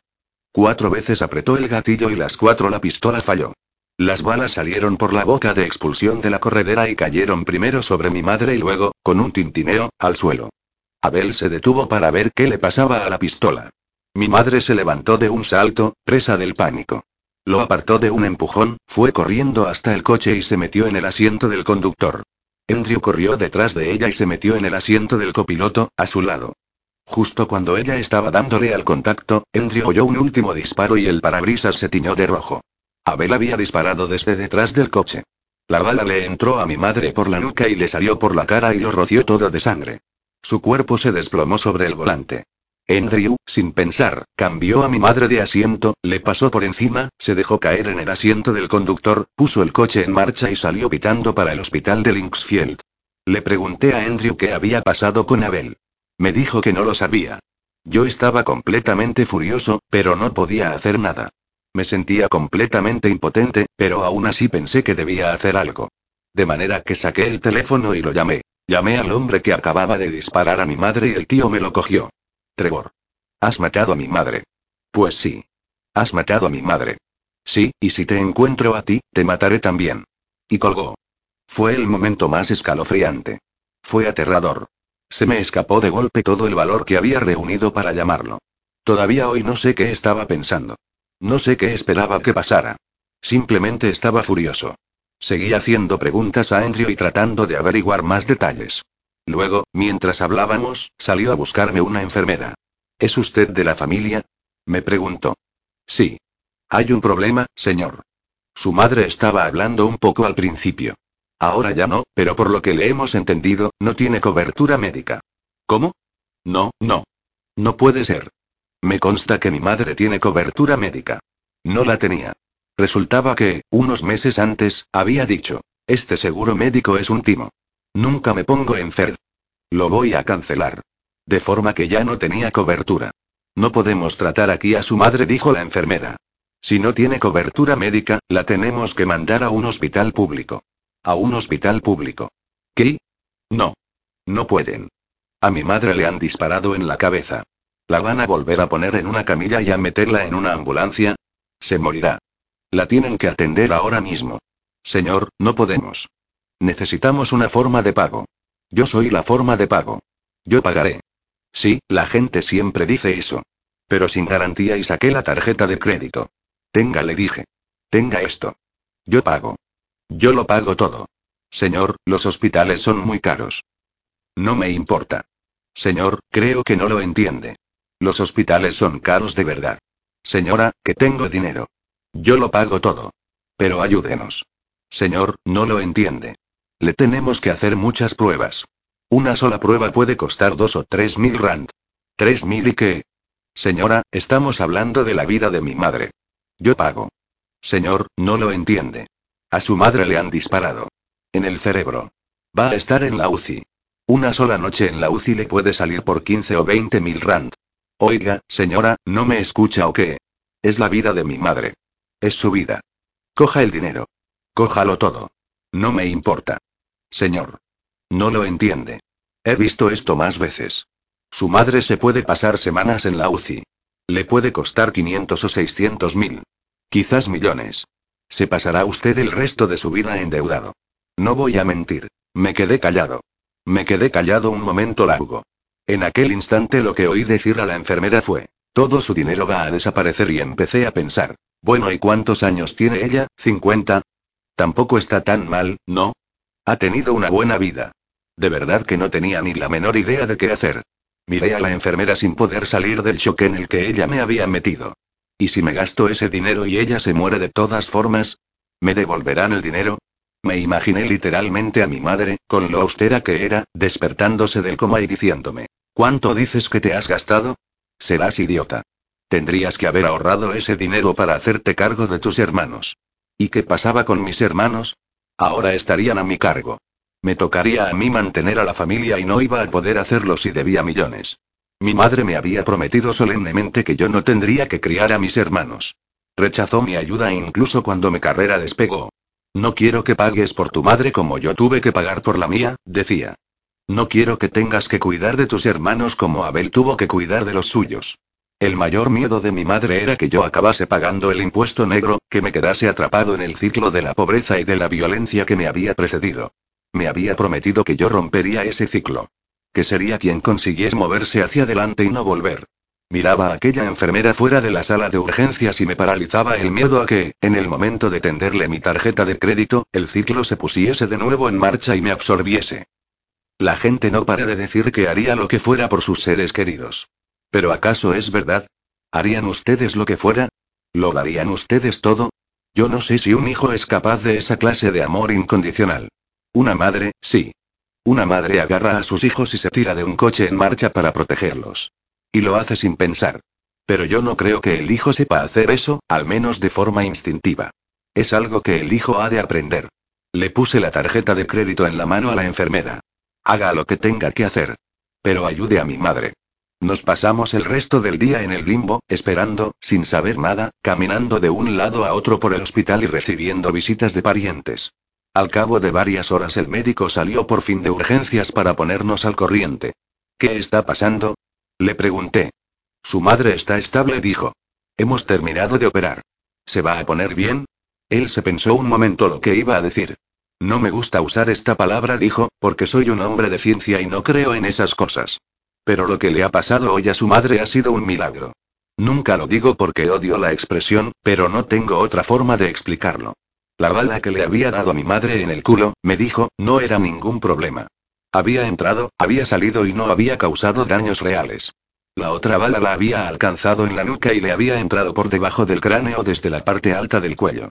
Cuatro veces apretó el gatillo y las cuatro la pistola falló. Las balas salieron por la boca de expulsión de la corredera y cayeron primero sobre mi madre y luego, con un tintineo, al suelo. Abel se detuvo para ver qué le pasaba a la pistola. Mi madre se levantó de un salto, presa del pánico. Lo apartó de un empujón, fue corriendo hasta el coche y se metió en el asiento del conductor. Andrew corrió detrás de ella y se metió en el asiento del copiloto, a su lado. Justo cuando ella estaba dándole al contacto, Andrew oyó un último disparo y el parabrisas se tiñó de rojo. Abel había disparado desde detrás del coche. La bala le entró a mi madre por la nuca y le salió por la cara y lo roció todo de sangre. Su cuerpo se desplomó sobre el volante. Andrew, sin pensar, cambió a mi madre de asiento, le pasó por encima, se dejó caer en el asiento del conductor, puso el coche en marcha y salió pitando para el hospital de Linksfield. Le pregunté a Andrew qué había pasado con Abel. Me dijo que no lo sabía. Yo estaba completamente furioso, pero no podía hacer nada. Me sentía completamente impotente, pero aún así pensé que debía hacer algo. De manera que saqué el teléfono y lo llamé. Llamé al hombre que acababa de disparar a mi madre y el tío me lo cogió. Trevor. Has matado a mi madre. Pues sí. Has matado a mi madre. Sí, y si te encuentro a ti, te mataré también. Y colgó. Fue el momento más escalofriante. Fue aterrador. Se me escapó de golpe todo el valor que había reunido para llamarlo. Todavía hoy no sé qué estaba pensando. No sé qué esperaba que pasara. Simplemente estaba furioso. Seguí haciendo preguntas a Andrew y tratando de averiguar más detalles. Luego, mientras hablábamos, salió a buscarme una enfermera. ¿Es usted de la familia? Me preguntó. Sí. Hay un problema, señor. Su madre estaba hablando un poco al principio. Ahora ya no, pero por lo que le hemos entendido, no tiene cobertura médica. ¿Cómo? No, no. No puede ser. Me consta que mi madre tiene cobertura médica. No la tenía. Resultaba que, unos meses antes, había dicho, este seguro médico es un timo. Nunca me pongo enfermo. Lo voy a cancelar. De forma que ya no tenía cobertura. No podemos tratar aquí a su madre, dijo la enfermera. Si no tiene cobertura médica, la tenemos que mandar a un hospital público. ¿A un hospital público? ¿Qué? No. No pueden. A mi madre le han disparado en la cabeza. ¿La van a volver a poner en una camilla y a meterla en una ambulancia? Se morirá. La tienen que atender ahora mismo. Señor, no podemos. Necesitamos una forma de pago. Yo soy la forma de pago. Yo pagaré. Sí, la gente siempre dice eso. Pero sin garantía y saqué la tarjeta de crédito. Tenga, le dije. Tenga esto. Yo pago. Yo lo pago todo. Señor, los hospitales son muy caros. No me importa. Señor, creo que no lo entiende. Los hospitales son caros de verdad. Señora, que tengo dinero. Yo lo pago todo. Pero ayúdenos. Señor, no lo entiende. Le tenemos que hacer muchas pruebas. Una sola prueba puede costar dos o tres mil rand. ¿Tres mil y qué? Señora, estamos hablando de la vida de mi madre. Yo pago. Señor, no lo entiende. A su madre le han disparado. En el cerebro. Va a estar en la UCI. Una sola noche en la UCI le puede salir por 15 o 20 mil rand. Oiga, señora, ¿no me escucha o qué? Es la vida de mi madre. Es su vida. Coja el dinero. Cójalo todo. No me importa. Señor. No lo entiende. He visto esto más veces. Su madre se puede pasar semanas en la UCI. Le puede costar 500 o 600 mil. Quizás millones. Se pasará usted el resto de su vida endeudado. No voy a mentir. Me quedé callado. Me quedé callado un momento largo. En aquel instante lo que oí decir a la enfermera fue, todo su dinero va a desaparecer y empecé a pensar, bueno, ¿y cuántos años tiene ella? ¿50? Tampoco está tan mal, ¿no? Ha tenido una buena vida. De verdad que no tenía ni la menor idea de qué hacer. Miré a la enfermera sin poder salir del shock en el que ella me había metido. ¿Y si me gasto ese dinero y ella se muere de todas formas? ¿Me devolverán el dinero? Me imaginé literalmente a mi madre, con lo austera que era, despertándose del coma y diciéndome, ¿cuánto dices que te has gastado? Serás idiota. Tendrías que haber ahorrado ese dinero para hacerte cargo de tus hermanos. ¿Y qué pasaba con mis hermanos? Ahora estarían a mi cargo. Me tocaría a mí mantener a la familia y no iba a poder hacerlo si debía millones. Mi madre me había prometido solemnemente que yo no tendría que criar a mis hermanos. Rechazó mi ayuda incluso cuando mi carrera despegó. No quiero que pagues por tu madre como yo tuve que pagar por la mía, decía. No quiero que tengas que cuidar de tus hermanos como Abel tuvo que cuidar de los suyos. El mayor miedo de mi madre era que yo acabase pagando el impuesto negro, que me quedase atrapado en el ciclo de la pobreza y de la violencia que me había precedido. Me había prometido que yo rompería ese ciclo. Que sería quien consiguiese moverse hacia adelante y no volver. Miraba a aquella enfermera fuera de la sala de urgencias y me paralizaba el miedo a que, en el momento de tenderle mi tarjeta de crédito, el ciclo se pusiese de nuevo en marcha y me absorbiese. La gente no para de decir que haría lo que fuera por sus seres queridos. ¿Pero acaso es verdad? ¿Harían ustedes lo que fuera? ¿Lo darían ustedes todo? Yo no sé si un hijo es capaz de esa clase de amor incondicional. Una madre, sí. Una madre agarra a sus hijos y se tira de un coche en marcha para protegerlos. Y lo hace sin pensar. Pero yo no creo que el hijo sepa hacer eso, al menos de forma instintiva. Es algo que el hijo ha de aprender. Le puse la tarjeta de crédito en la mano a la enfermera. Haga lo que tenga que hacer. Pero ayude a mi madre. Nos pasamos el resto del día en el limbo, esperando, sin saber nada, caminando de un lado a otro por el hospital y recibiendo visitas de parientes. Al cabo de varias horas el médico salió por fin de urgencias para ponernos al corriente. ¿Qué está pasando? Le pregunté. Su madre está estable, dijo. Hemos terminado de operar. ¿Se va a poner bien? Él se pensó un momento lo que iba a decir. No me gusta usar esta palabra, dijo, porque soy un hombre de ciencia y no creo en esas cosas. Pero lo que le ha pasado hoy a su madre ha sido un milagro. Nunca lo digo porque odio la expresión, pero no tengo otra forma de explicarlo. La bala que le había dado mi madre en el culo, me dijo, no era ningún problema. Había entrado, había salido y no había causado daños reales. La otra bala la había alcanzado en la nuca y le había entrado por debajo del cráneo desde la parte alta del cuello.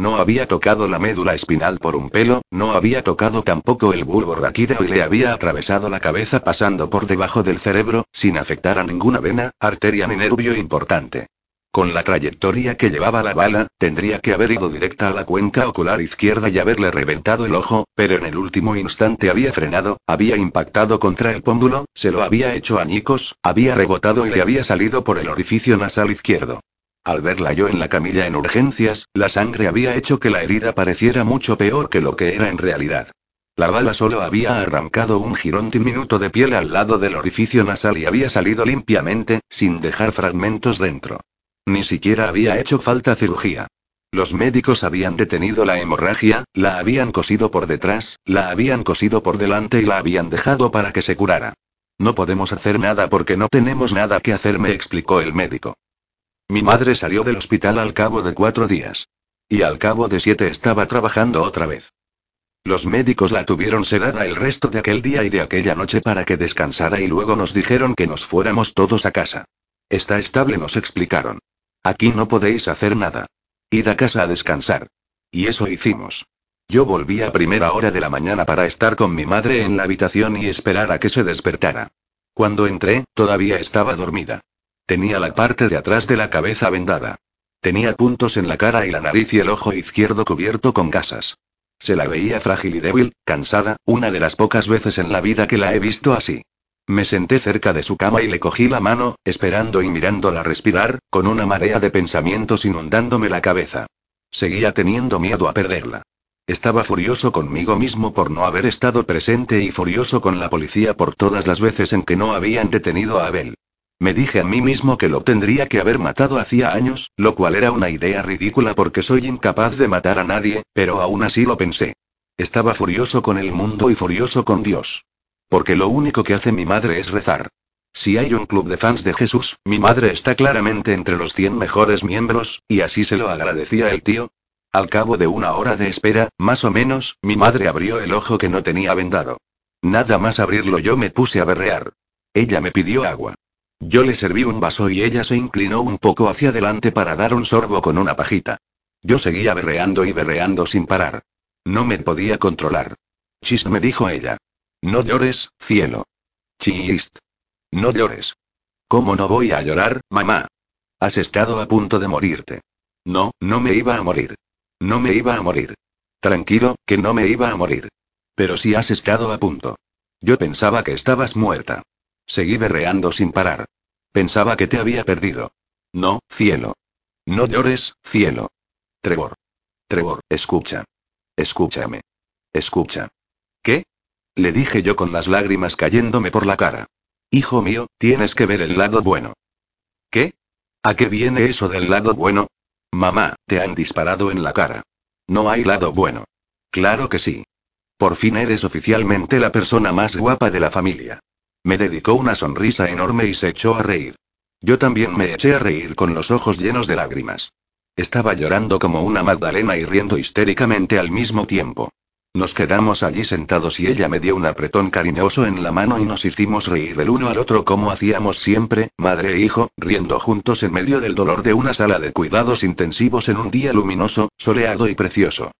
No había tocado la médula espinal por un pelo, no había tocado tampoco el bulbo raquídeo y le había atravesado la cabeza pasando por debajo del cerebro, sin afectar a ninguna vena, arteria ni nervio importante. Con la trayectoria que llevaba la bala, tendría que haber ido directa a la cuenca ocular izquierda y haberle reventado el ojo, pero en el último instante había frenado, había impactado contra el pómulo, se lo había hecho añicos, había rebotado y le había salido por el orificio nasal izquierdo. Al verla yo en la camilla en urgencias, la sangre había hecho que la herida pareciera mucho peor que lo que era en realidad. La bala solo había arrancado un jirón diminuto de piel al lado del orificio nasal y había salido limpiamente, sin dejar fragmentos dentro. Ni siquiera había hecho falta cirugía. Los médicos habían detenido la hemorragia, la habían cosido por detrás, la habían cosido por delante y la habían dejado para que se curara. No podemos hacer nada porque no tenemos nada que hacer, me explicó el médico. Mi madre salió del hospital al cabo de cuatro días. Y al cabo de siete estaba trabajando otra vez. Los médicos la tuvieron sedada el resto de aquel día y de aquella noche para que descansara y luego nos dijeron que nos fuéramos todos a casa. Está estable, nos explicaron. Aquí no podéis hacer nada. Id a casa a descansar. Y eso hicimos. Yo volví a primera hora de la mañana para estar con mi madre en la habitación y esperar a que se despertara. Cuando entré, todavía estaba dormida. Tenía la parte de atrás de la cabeza vendada. Tenía puntos en la cara y la nariz y el ojo izquierdo cubierto con gasas. Se la veía frágil y débil, cansada, una de las pocas veces en la vida que la he visto así. Me senté cerca de su cama y le cogí la mano, esperando y mirándola respirar, con una marea de pensamientos inundándome la cabeza. Seguía teniendo miedo a perderla. Estaba furioso conmigo mismo por no haber estado presente y furioso con la policía por todas las veces en que no habían detenido a Abel. Me dije a mí mismo que lo tendría que haber matado hacía años, lo cual era una idea ridícula porque soy incapaz de matar a nadie, pero aún así lo pensé. Estaba furioso con el mundo y furioso con Dios. Porque lo único que hace mi madre es rezar. Si hay un club de fans de Jesús, mi madre está claramente entre los 100 mejores miembros, y así se lo agradecía el tío. Al cabo de una hora de espera, más o menos, mi madre abrió el ojo que no tenía vendado. Nada más abrirlo yo me puse a berrear. Ella me pidió agua. Yo le serví un vaso y ella se inclinó un poco hacia adelante para dar un sorbo con una pajita. Yo seguía berreando y berreando sin parar. No me podía controlar. Chist me dijo ella. No llores, cielo. Chist. No llores. ¿Cómo no voy a llorar, mamá? Has estado a punto de morirte. No, no me iba a morir. No me iba a morir. Tranquilo, que no me iba a morir. Pero sí has estado a punto. Yo pensaba que estabas muerta. Seguí berreando sin parar. Pensaba que te había perdido. No, cielo. No llores, cielo. Trevor. Trevor, escucha. Escúchame. Escucha. ¿Qué? Le dije yo con las lágrimas cayéndome por la cara. Hijo mío, tienes que ver el lado bueno. ¿Qué? ¿A qué viene eso del lado bueno? Mamá, te han disparado en la cara. No hay lado bueno. Claro que sí. Por fin eres oficialmente la persona más guapa de la familia. Me dedicó una sonrisa enorme y se echó a reír. Yo también me eché a reír con los ojos llenos de lágrimas. Estaba llorando como una Magdalena y riendo histéricamente al mismo tiempo. Nos quedamos allí sentados y ella me dio un apretón cariñoso en la mano y nos hicimos reír el uno al otro como hacíamos siempre, madre e hijo, riendo juntos en medio del dolor de una sala de cuidados intensivos en un día luminoso, soleado y precioso.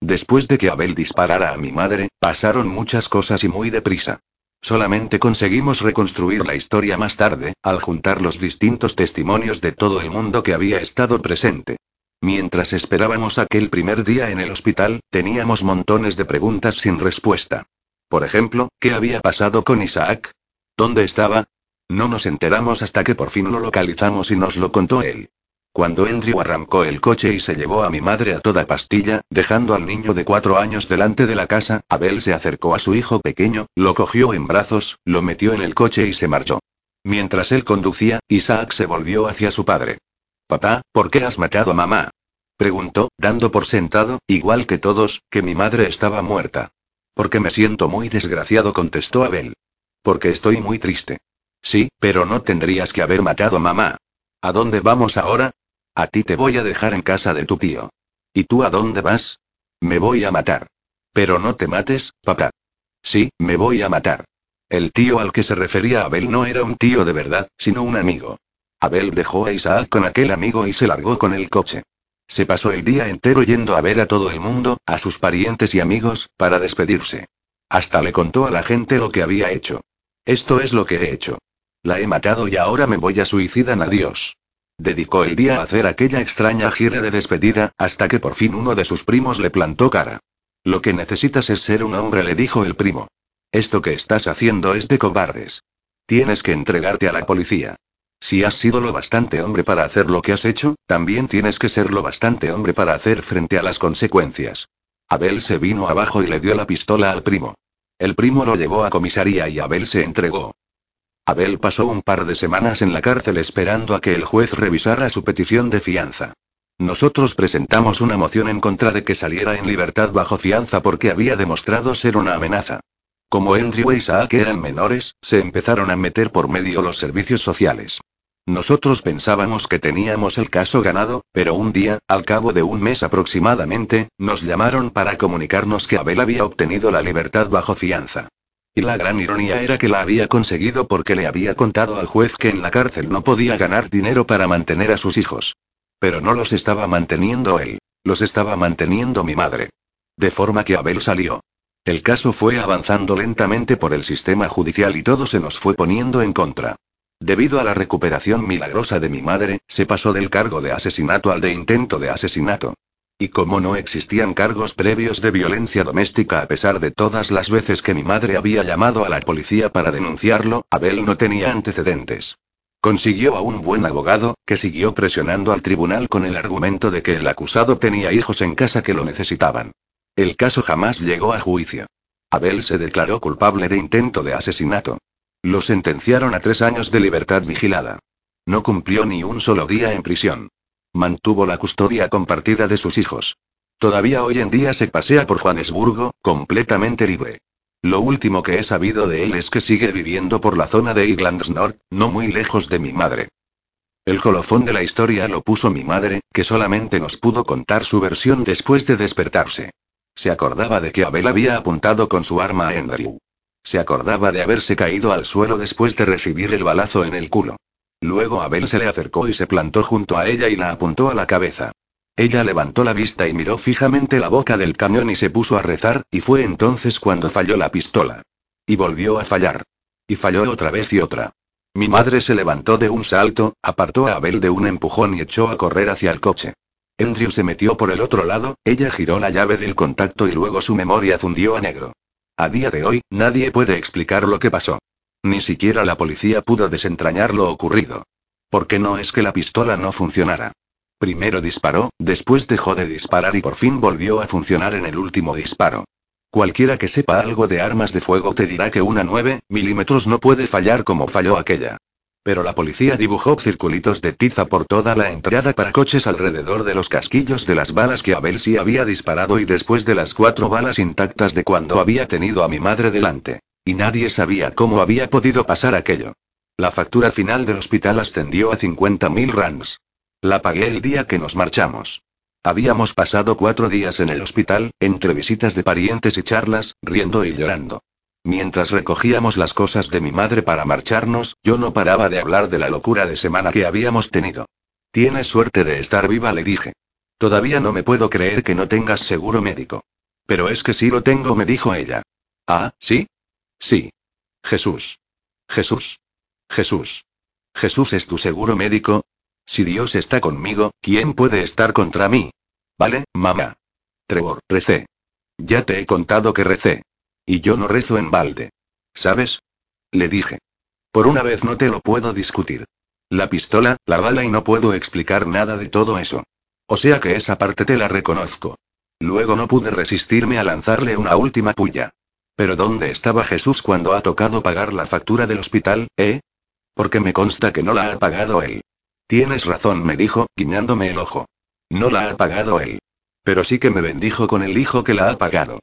Después de que Abel disparara a mi madre, pasaron muchas cosas y muy deprisa. Solamente conseguimos reconstruir la historia más tarde, al juntar los distintos testimonios de todo el mundo que había estado presente. Mientras esperábamos aquel primer día en el hospital, teníamos montones de preguntas sin respuesta. Por ejemplo, ¿qué había pasado con Isaac? ¿Dónde estaba? No nos enteramos hasta que por fin lo localizamos y nos lo contó él. Cuando Andrew arrancó el coche y se llevó a mi madre a toda pastilla, dejando al niño de cuatro años delante de la casa, Abel se acercó a su hijo pequeño, lo cogió en brazos, lo metió en el coche y se marchó. Mientras él conducía, Isaac se volvió hacia su padre. Papá, ¿por qué has matado a mamá? Preguntó, dando por sentado, igual que todos, que mi madre estaba muerta. Porque me siento muy desgraciado, contestó Abel. Porque estoy muy triste. Sí, pero no tendrías que haber matado a mamá. ¿A dónde vamos ahora? A ti te voy a dejar en casa de tu tío. ¿Y tú a dónde vas? Me voy a matar. Pero no te mates, papá. Sí, me voy a matar. El tío al que se refería Abel no era un tío de verdad, sino un amigo. Abel dejó a Isaac con aquel amigo y se largó con el coche. Se pasó el día entero yendo a ver a todo el mundo, a sus parientes y amigos, para despedirse. Hasta le contó a la gente lo que había hecho. Esto es lo que he hecho. La he matado y ahora me voy a suicidar. Adiós. Dedicó el día a hacer aquella extraña gira de despedida, hasta que por fin uno de sus primos le plantó cara. Lo que necesitas es ser un hombre, le dijo el primo. Esto que estás haciendo es de cobardes. Tienes que entregarte a la policía. Si has sido lo bastante hombre para hacer lo que has hecho, también tienes que ser lo bastante hombre para hacer frente a las consecuencias. Abel se vino abajo y le dio la pistola al primo. El primo lo llevó a comisaría y Abel se entregó. Abel pasó un par de semanas en la cárcel esperando a que el juez revisara su petición de fianza. Nosotros presentamos una moción en contra de que saliera en libertad bajo fianza porque había demostrado ser una amenaza. Como Andrew e Isaac eran menores, se empezaron a meter por medio los servicios sociales. Nosotros pensábamos que teníamos el caso ganado, pero un día, al cabo de un mes aproximadamente, nos llamaron para comunicarnos que Abel había obtenido la libertad bajo fianza. Y la gran ironía era que la había conseguido porque le había contado al juez que en la cárcel no podía ganar dinero para mantener a sus hijos. Pero no los estaba manteniendo él, los estaba manteniendo mi madre. De forma que Abel salió. El caso fue avanzando lentamente por el sistema judicial y todo se nos fue poniendo en contra. Debido a la recuperación milagrosa de mi madre, se pasó del cargo de asesinato al de intento de asesinato. Y como no existían cargos previos de violencia doméstica a pesar de todas las veces que mi madre había llamado a la policía para denunciarlo, Abel no tenía antecedentes. Consiguió a un buen abogado, que siguió presionando al tribunal con el argumento de que el acusado tenía hijos en casa que lo necesitaban. El caso jamás llegó a juicio. Abel se declaró culpable de intento de asesinato. Lo sentenciaron a tres años de libertad vigilada. No cumplió ni un solo día en prisión. Mantuvo la custodia compartida de sus hijos. Todavía hoy en día se pasea por Johannesburgo, completamente libre. Lo último que he sabido de él es que sigue viviendo por la zona de Iglands North, no muy lejos de mi madre. El colofón de la historia lo puso mi madre, que solamente nos pudo contar su versión después de despertarse. Se acordaba de que Abel había apuntado con su arma a Andrew. Se acordaba de haberse caído al suelo después de recibir el balazo en el culo. Luego Abel se le acercó y se plantó junto a ella y la apuntó a la cabeza. Ella levantó la vista y miró fijamente la boca del cañón y se puso a rezar, y fue entonces cuando falló la pistola. Y volvió a fallar. Y falló otra vez y otra. Mi madre se levantó de un salto, apartó a Abel de un empujón y echó a correr hacia el coche. Andrew se metió por el otro lado, ella giró la llave del contacto y luego su memoria fundió a negro. A día de hoy, nadie puede explicar lo que pasó. Ni siquiera la policía pudo desentrañar lo ocurrido. ¿Por qué no es que la pistola no funcionara? Primero disparó, después dejó de disparar y por fin volvió a funcionar en el último disparo. Cualquiera que sepa algo de armas de fuego te dirá que una 9 milímetros no puede fallar como falló aquella. Pero la policía dibujó circulitos de tiza por toda la entrada para coches alrededor de los casquillos de las balas que Abel sí había disparado y después de las cuatro balas intactas de cuando había tenido a mi madre delante. Y nadie sabía cómo había podido pasar aquello. La factura final del hospital ascendió a 50.000 rands. La pagué el día que nos marchamos. Habíamos pasado cuatro días en el hospital, entre visitas de parientes y charlas, riendo y llorando. Mientras recogíamos las cosas de mi madre para marcharnos, yo no paraba de hablar de la locura de semana que habíamos tenido. Tienes suerte de estar viva, le dije. Todavía no me puedo creer que no tengas seguro médico. Pero es que sí lo tengo, me dijo ella. Ah, ¿sí? Sí. Jesús. Jesús. Jesús. Jesús es tu seguro médico, si Dios está conmigo, ¿quién puede estar contra mí? ¿Vale, mamá? Trevor, recé. Ya te he contado que recé. Y yo no rezo en balde. ¿Sabes? Le dije. Por una vez no te lo puedo discutir. La pistola, la bala y no puedo explicar nada de todo eso. O sea que esa parte te la reconozco. Luego no pude resistirme a lanzarle una última puya. Pero ¿dónde estaba Jesús cuando ha tocado pagar la factura del hospital, eh? Porque me consta que no la ha pagado él. Tienes razón, me dijo, guiñándome el ojo. No la ha pagado él. Pero sí que me bendijo con el hijo que la ha pagado.